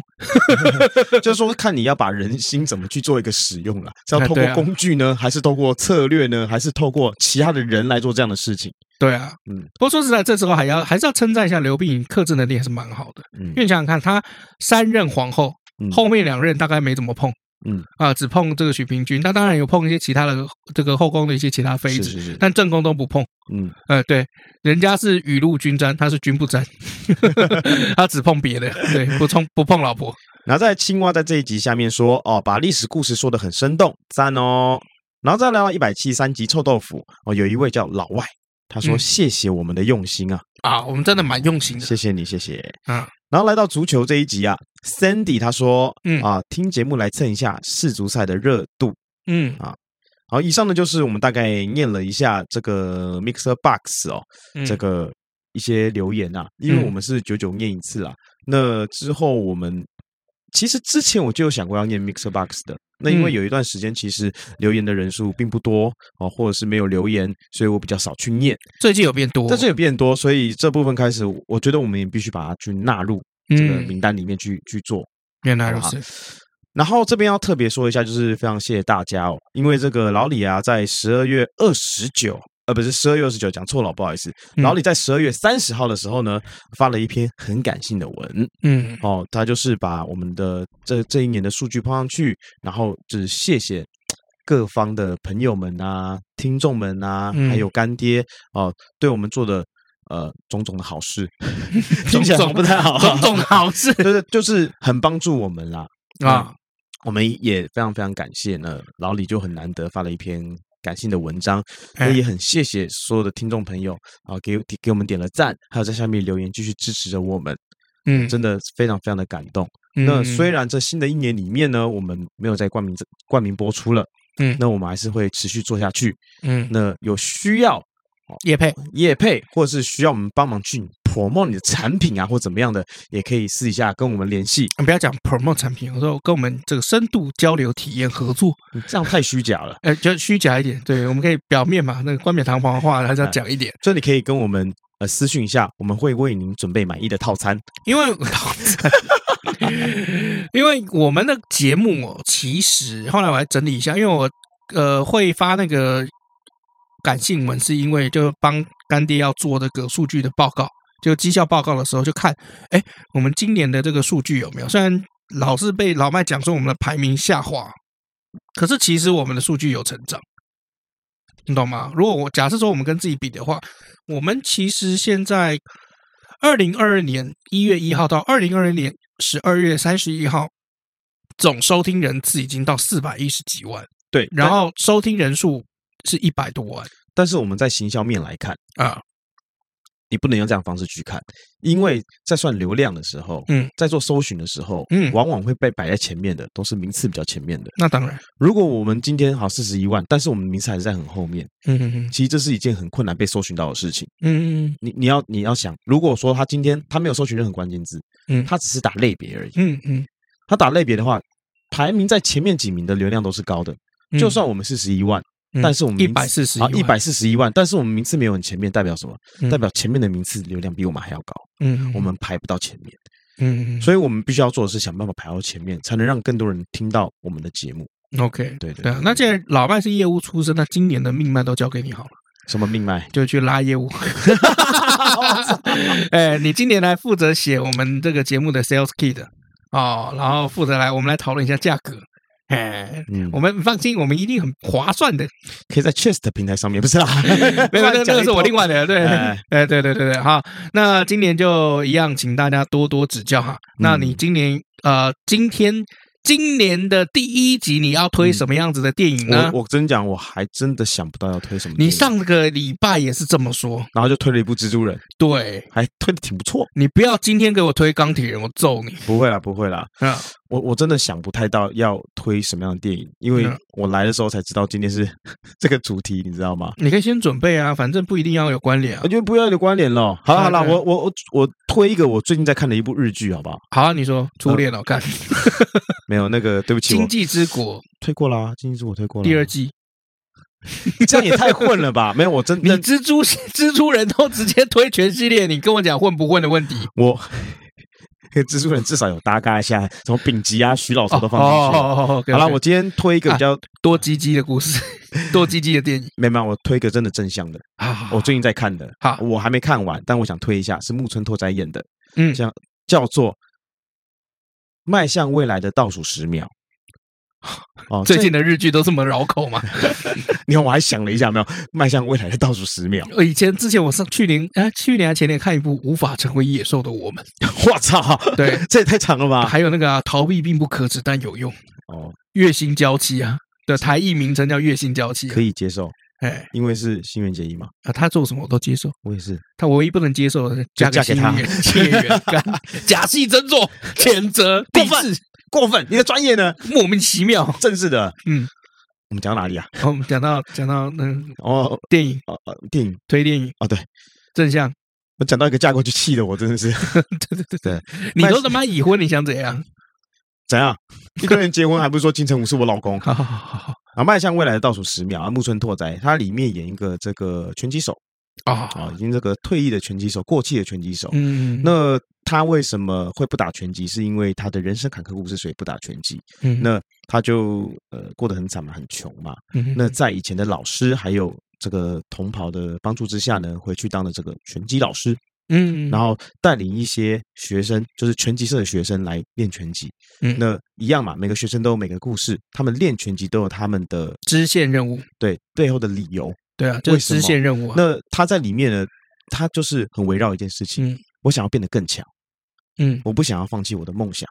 就是说，看你要把人心怎么去做一个使用了，是要透过工具呢，还是透过策略呢，还是透过其他的人来做这样的事情？对啊，嗯。不过说实在，这时候还要还是要称赞一下刘冰克制能力还是蛮好的。嗯，因为想想看，他三任皇后，后面两任大概没怎么碰。嗯啊，只碰这个许平君，他当然有碰一些其他的这个后宫的一些其他妃子，是是是，但正宫都不碰。嗯，呃，对，人家是雨露均沾，他是均不沾，他只碰别的，对，不碰不碰老婆。然后在青蛙在这一集下面说，哦，把历史故事说的很生动，赞哦。然后再来到一百七十三集臭豆腐，哦，有一位叫老外，他说谢谢我们的用心啊，啊，我们真的蛮用心的，谢谢你，谢谢啊。然后来到足球这一集啊，Sandy 他说，嗯。啊，听节目来蹭一下世足赛的热度，嗯。啊，好，以上呢就是我们大概念了一下这个 Mixer Box 哦，嗯、这个一些留言啊，因为我们是九九念一次啊，嗯、那之后我们其实之前我就有想过要念 Mixer Box 的，那因为有一段时间其实留言的人数并不多哦，或者是没有留言，所以我比较少去念。最近有变多，最近有变多，所以这部分开始，我觉得我们也必须把它去纳入这个名单里面去、嗯、去做。原来如此。然后这边要特别说一下，就是非常谢谢大家哦，因为这个老李啊，在十二月二十九。呃，不是十二月二十九，讲错了，不好意思。老李在十二月三十号的时候呢，发了一篇很感性的文，嗯，哦，他就是把我们的这这一年的数据放上去，然后就是谢谢各方的朋友们啊、听众们啊，还有干爹哦，对我们做的呃 种种的好事，种种不太好，种种好事，就是就是很帮助我们啦啊，我们也非常非常感谢呢。老李就很难得发了一篇。感性的文章，那也很谢谢所有的听众朋友啊，给给我们点了赞，还有在下面留言继续支持着我们，嗯，真的非常非常的感动。那虽然这新的一年里面呢，我们没有在冠名冠名播出了，嗯，那我们还是会持续做下去，嗯，那有需要。叶配。叶配，或者是需要我们帮忙去 promote 你的产品啊，或怎么样的，也可以试一下跟我们联系。不要讲 promote 产品，我说跟我们这个深度交流、体验、合作，这样太虚假了。呃，就虚假一点。对，我们可以表面嘛，那个冠冕堂皇的话还是要讲一点。所以你可以跟我们呃私讯一下，我们会为您准备满意的套餐。因为套餐，因为我们的 节目哦，其实后来我还整理一下，因为我呃会发那个。感性文是因为就帮干爹要做那个数据的报告，就绩效报告的时候就看，哎，我们今年的这个数据有没有？虽然老是被老麦讲说我们的排名下滑，可是其实我们的数据有成长，你懂吗？如果我假设说我们跟自己比的话，我们其实现在二零二二年一月一号到二零二二年十二月三十一号，总收听人次已经到四百一十几万，对，然后收听人数。是一百多万，但是我们在行销面来看啊，你不能用这样的方式去看，因为在算流量的时候，嗯，在做搜寻的时候，嗯，往往会被摆在前面的都是名次比较前面的。那当然，如果我们今天好四十一万，但是我们名次还是在很后面，嗯嗯嗯，其实这是一件很困难被搜寻到的事情。嗯嗯，你你要你要想，如果说他今天他没有搜寻任何关键字，嗯，他只是打类别而已，嗯嗯，他打类别的话，排名在前面几名的流量都是高的，就算我们四十一万。但是我们一百四十啊，一百四十一万，但是我们名次没有很前面，代表什么？嗯、代表前面的名次流量比我们还要高。嗯，我们排不到前面。嗯，所以我们必须要做的是想办法排到前面，才能让更多人听到我们的节目。OK，对对对。那既然老麦是业务出身，那今年的命脉都交给你好了。什么命脉？就去拉业务。哎，你今年来负责写我们这个节目的 Sales Kit 哦，然后负责来我们来讨论一下价格。哎，嗯，我们放心，我们一定很划算的，可以在 Chest 平台上面，不是啦，没有，那个是我另外的，对，哎，对对对对，好，那今年就一样，请大家多多指教哈。那你今年呃，今天。今年的第一集你要推什么样子的电影呢？我我真讲，我还真的想不到要推什么。你上个礼拜也是这么说，然后就推了一部蜘蛛人，对，还推的挺不错。你不要今天给我推钢铁人，我揍你！不会啦，不会啦。嗯，我我真的想不太到要推什么样的电影，因为我来的时候才知道今天是 这个主题，你知道吗？你可以先准备啊，反正不一定要有关联啊，我觉得不要有关联了。好了好了，我我我我推一个我最近在看的一部日剧，好不好？好啊，你说初恋了，看。没有那个，对不起，经济之国推过啦，经济之国推过了。第二季，这样也太混了吧？没有，我真 你蜘蛛蜘蛛人都直接推全系列，你跟我讲混不混的问题？我 蜘蛛人至少有搭嘎一下，什么丙级啊、徐老头都放进去。好了，我今天推一个比较多鸡鸡的故事，多鸡鸡的电影。没有，我推一个真的正向的。我最近在看的，好，我还没看完，但我想推一下，是木村拓哉演的，嗯，叫叫做。迈向未来的倒数十秒。哦，最近的日剧都这么绕口吗？你看，我还想了一下，没有迈向未来的倒数十秒。以前之前我上去年哎，去年还前年看一部《无法成为野兽的我们》。我操，对，这也太长了吧？还有那个、啊、逃避并不可耻但有用哦，月薪娇妻啊的台译名称叫月薪娇妻、啊，可以接受。哎，因为是新垣结衣嘛，啊，他做什么我都接受。我也是，他唯一不能接受的是嫁给他，假戏真做，谴责过分过分。你的专业呢？莫名其妙，正式的。嗯，我们讲到哪里啊？我们讲到讲到那哦，电影哦，电影推电影哦，对，正向。我讲到一个架构就气的，我真的是。对对对对，你都他妈已婚，你想怎样？怎样？一个人结婚还不是说金城武是我老公？好好好好。啊，迈向未来的倒数十秒啊！木村拓哉他里面演一个这个拳击手啊啊，已经这个退役的拳击手，过气的拳击手。嗯，那他为什么会不打拳击？是因为他的人生坎坷故事，所以不打拳击。嗯，那他就呃过得很惨嘛，很穷嘛。嗯，那在以前的老师还有这个同袍的帮助之下呢，回去当了这个拳击老师。嗯，然后带领一些学生，就是拳击社的学生来练拳击。嗯，那一样嘛，每个学生都有每个故事，他们练拳击都有他们的支线任务，对背后的理由。对啊，就是支线任务啊。那他在里面呢，他就是很围绕一件事情。嗯，我想要变得更强。嗯，我不想要放弃我的梦想。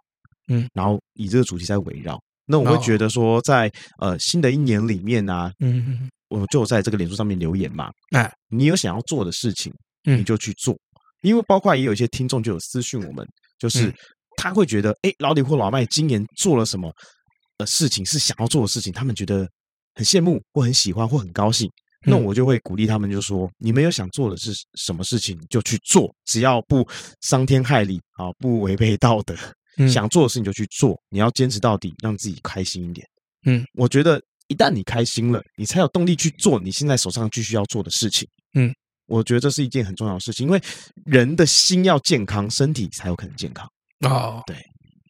嗯，然后以这个主题在围绕。那我会觉得说在，在呃新的一年里面呢，嗯，我就在这个脸书上面留言嘛。哎，你有想要做的事情，你就去做。因为包括也有一些听众就有私讯我们，就是他会觉得，哎，老李或老麦今年做了什么呃事情是想要做的事情，他们觉得很羡慕或很喜欢或很高兴。那我就会鼓励他们，就说你们有想做的是什么事情就去做，只要不伤天害理啊，不违背道德，想做的事情就去做。你要坚持到底，让自己开心一点。嗯，我觉得一旦你开心了，你才有动力去做你现在手上继续要做的事情。嗯，我觉得这是一件很重要的事情，因为人的心要健康，身体才有可能健康。哦，对。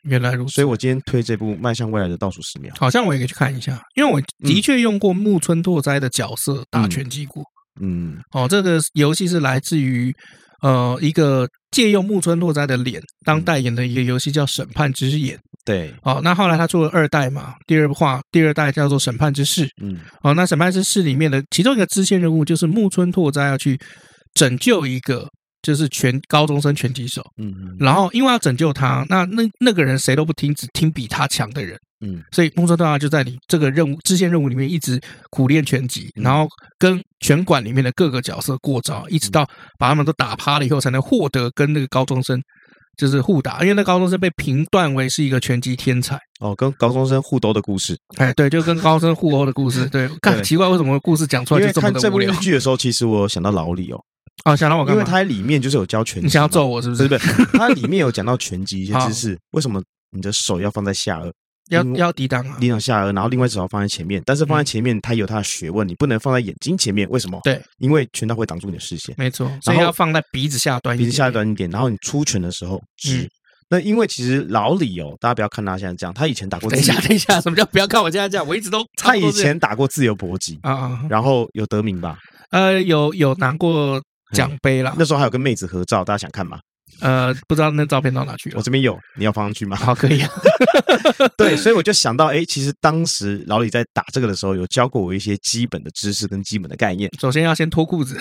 原来如此，所以我今天推这部《迈向未来的倒数十秒》，好像我也可以去看一下，因为我的确用过木村拓哉的角色打拳击过。嗯，哦，这个游戏是来自于呃一个借用木村拓哉的脸当代言的一个游戏，叫《审判之眼》。对，哦，那后来他做了二代嘛，第二话第二代叫做《审判之誓》。嗯，哦，那《审判之誓》里面的其中一个支线任务就是木村拓哉要去拯救一个。就是全高中生拳击手，嗯。嗯，然后因为要拯救他，那那那个人谁都不听，只听比他强的人，嗯，所以木村拓哉就在你这个任务支线任务里面一直苦练拳击，然后跟拳馆里面的各个角色过招，一直到把他们都打趴了以后，才能获得跟那个高中生就是互打，因为那高中生被评断为是一个拳击天才哦，跟高中生互斗的故事，哎，对，就跟高中生互殴的故事，对，看奇怪为什么故事讲出来就这么的无聊。因为看这部日剧的时候，其实我想到老李哦。哦，想让我干嘛？因为它里面就是有教拳击，你想要揍我是不是？对不对？它里面有讲到拳击一些知识，为什么你的手要放在下颚？要要抵挡啊，抵挡下颚，然后另外一只手要放在前面，但是放在前面它有它的学问，你不能放在眼睛前面，为什么？对，因为拳套会挡住你的视线，没错，所以要放在鼻子下端，鼻子下端一点，然后你出拳的时候直。那因为其实老李哦，大家不要看他现在这样，他以前打过。等一下，等一下，什么叫不要看我现在这样？我一直都他以前打过自由搏击啊，然后有得名吧？呃，有有拿过。奖杯啦，那时候还有跟妹子合照，大家想看吗？呃，不知道那照片到哪去了。我这边有，你要放上去吗？好，可以啊。对，所以我就想到，哎，其实当时老李在打这个的时候，有教过我一些基本的知识跟基本的概念。首先要先脱裤子。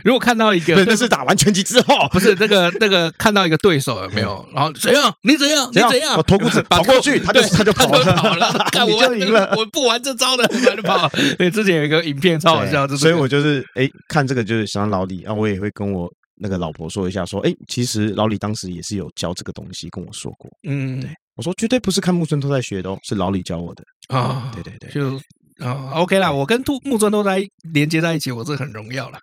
如果看到一个，那是打完拳击之后，不是那个 那个看到一个对手有没有？然后怎样？你怎样？你怎样？我脱裤子 跑过去，他就他就跑了，跑了。看我就赢了，我不玩这招的，他就跑。对，之前有一个影片超好笑，所以我就是哎看这个就是想老李，然后我也会跟我。那个老婆说一下，说，哎，其实老李当时也是有教这个东西，跟我说过。嗯，对，我说绝对不是看木村拓哉学的哦，是老李教我的啊。对对对，就啊，OK 啦，我跟木村都在连接在一起，我是很荣耀了，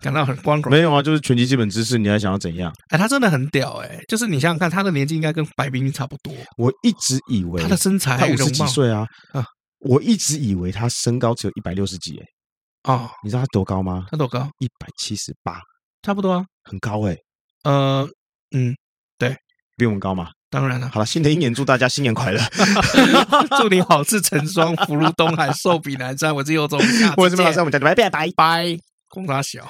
感到很光荣。没有啊，就是拳击基本知识，你还想要怎样？哎，他真的很屌哎，就是你想想看，他的年纪应该跟白冰冰差不多。我一直以为他的身材，他五十几岁啊啊！我一直以为他身高只有一百六十几哎。哦，你知道他多高吗？他多高？一百七十八，差不多啊，很高哎。呃，嗯，对，比我们高嘛？当然了。好了，新的一年祝大家新年快乐，祝你好事成双，福如东海，寿比南山。我是尤总，我是马老师，我们再见，拜拜拜拜，空大小。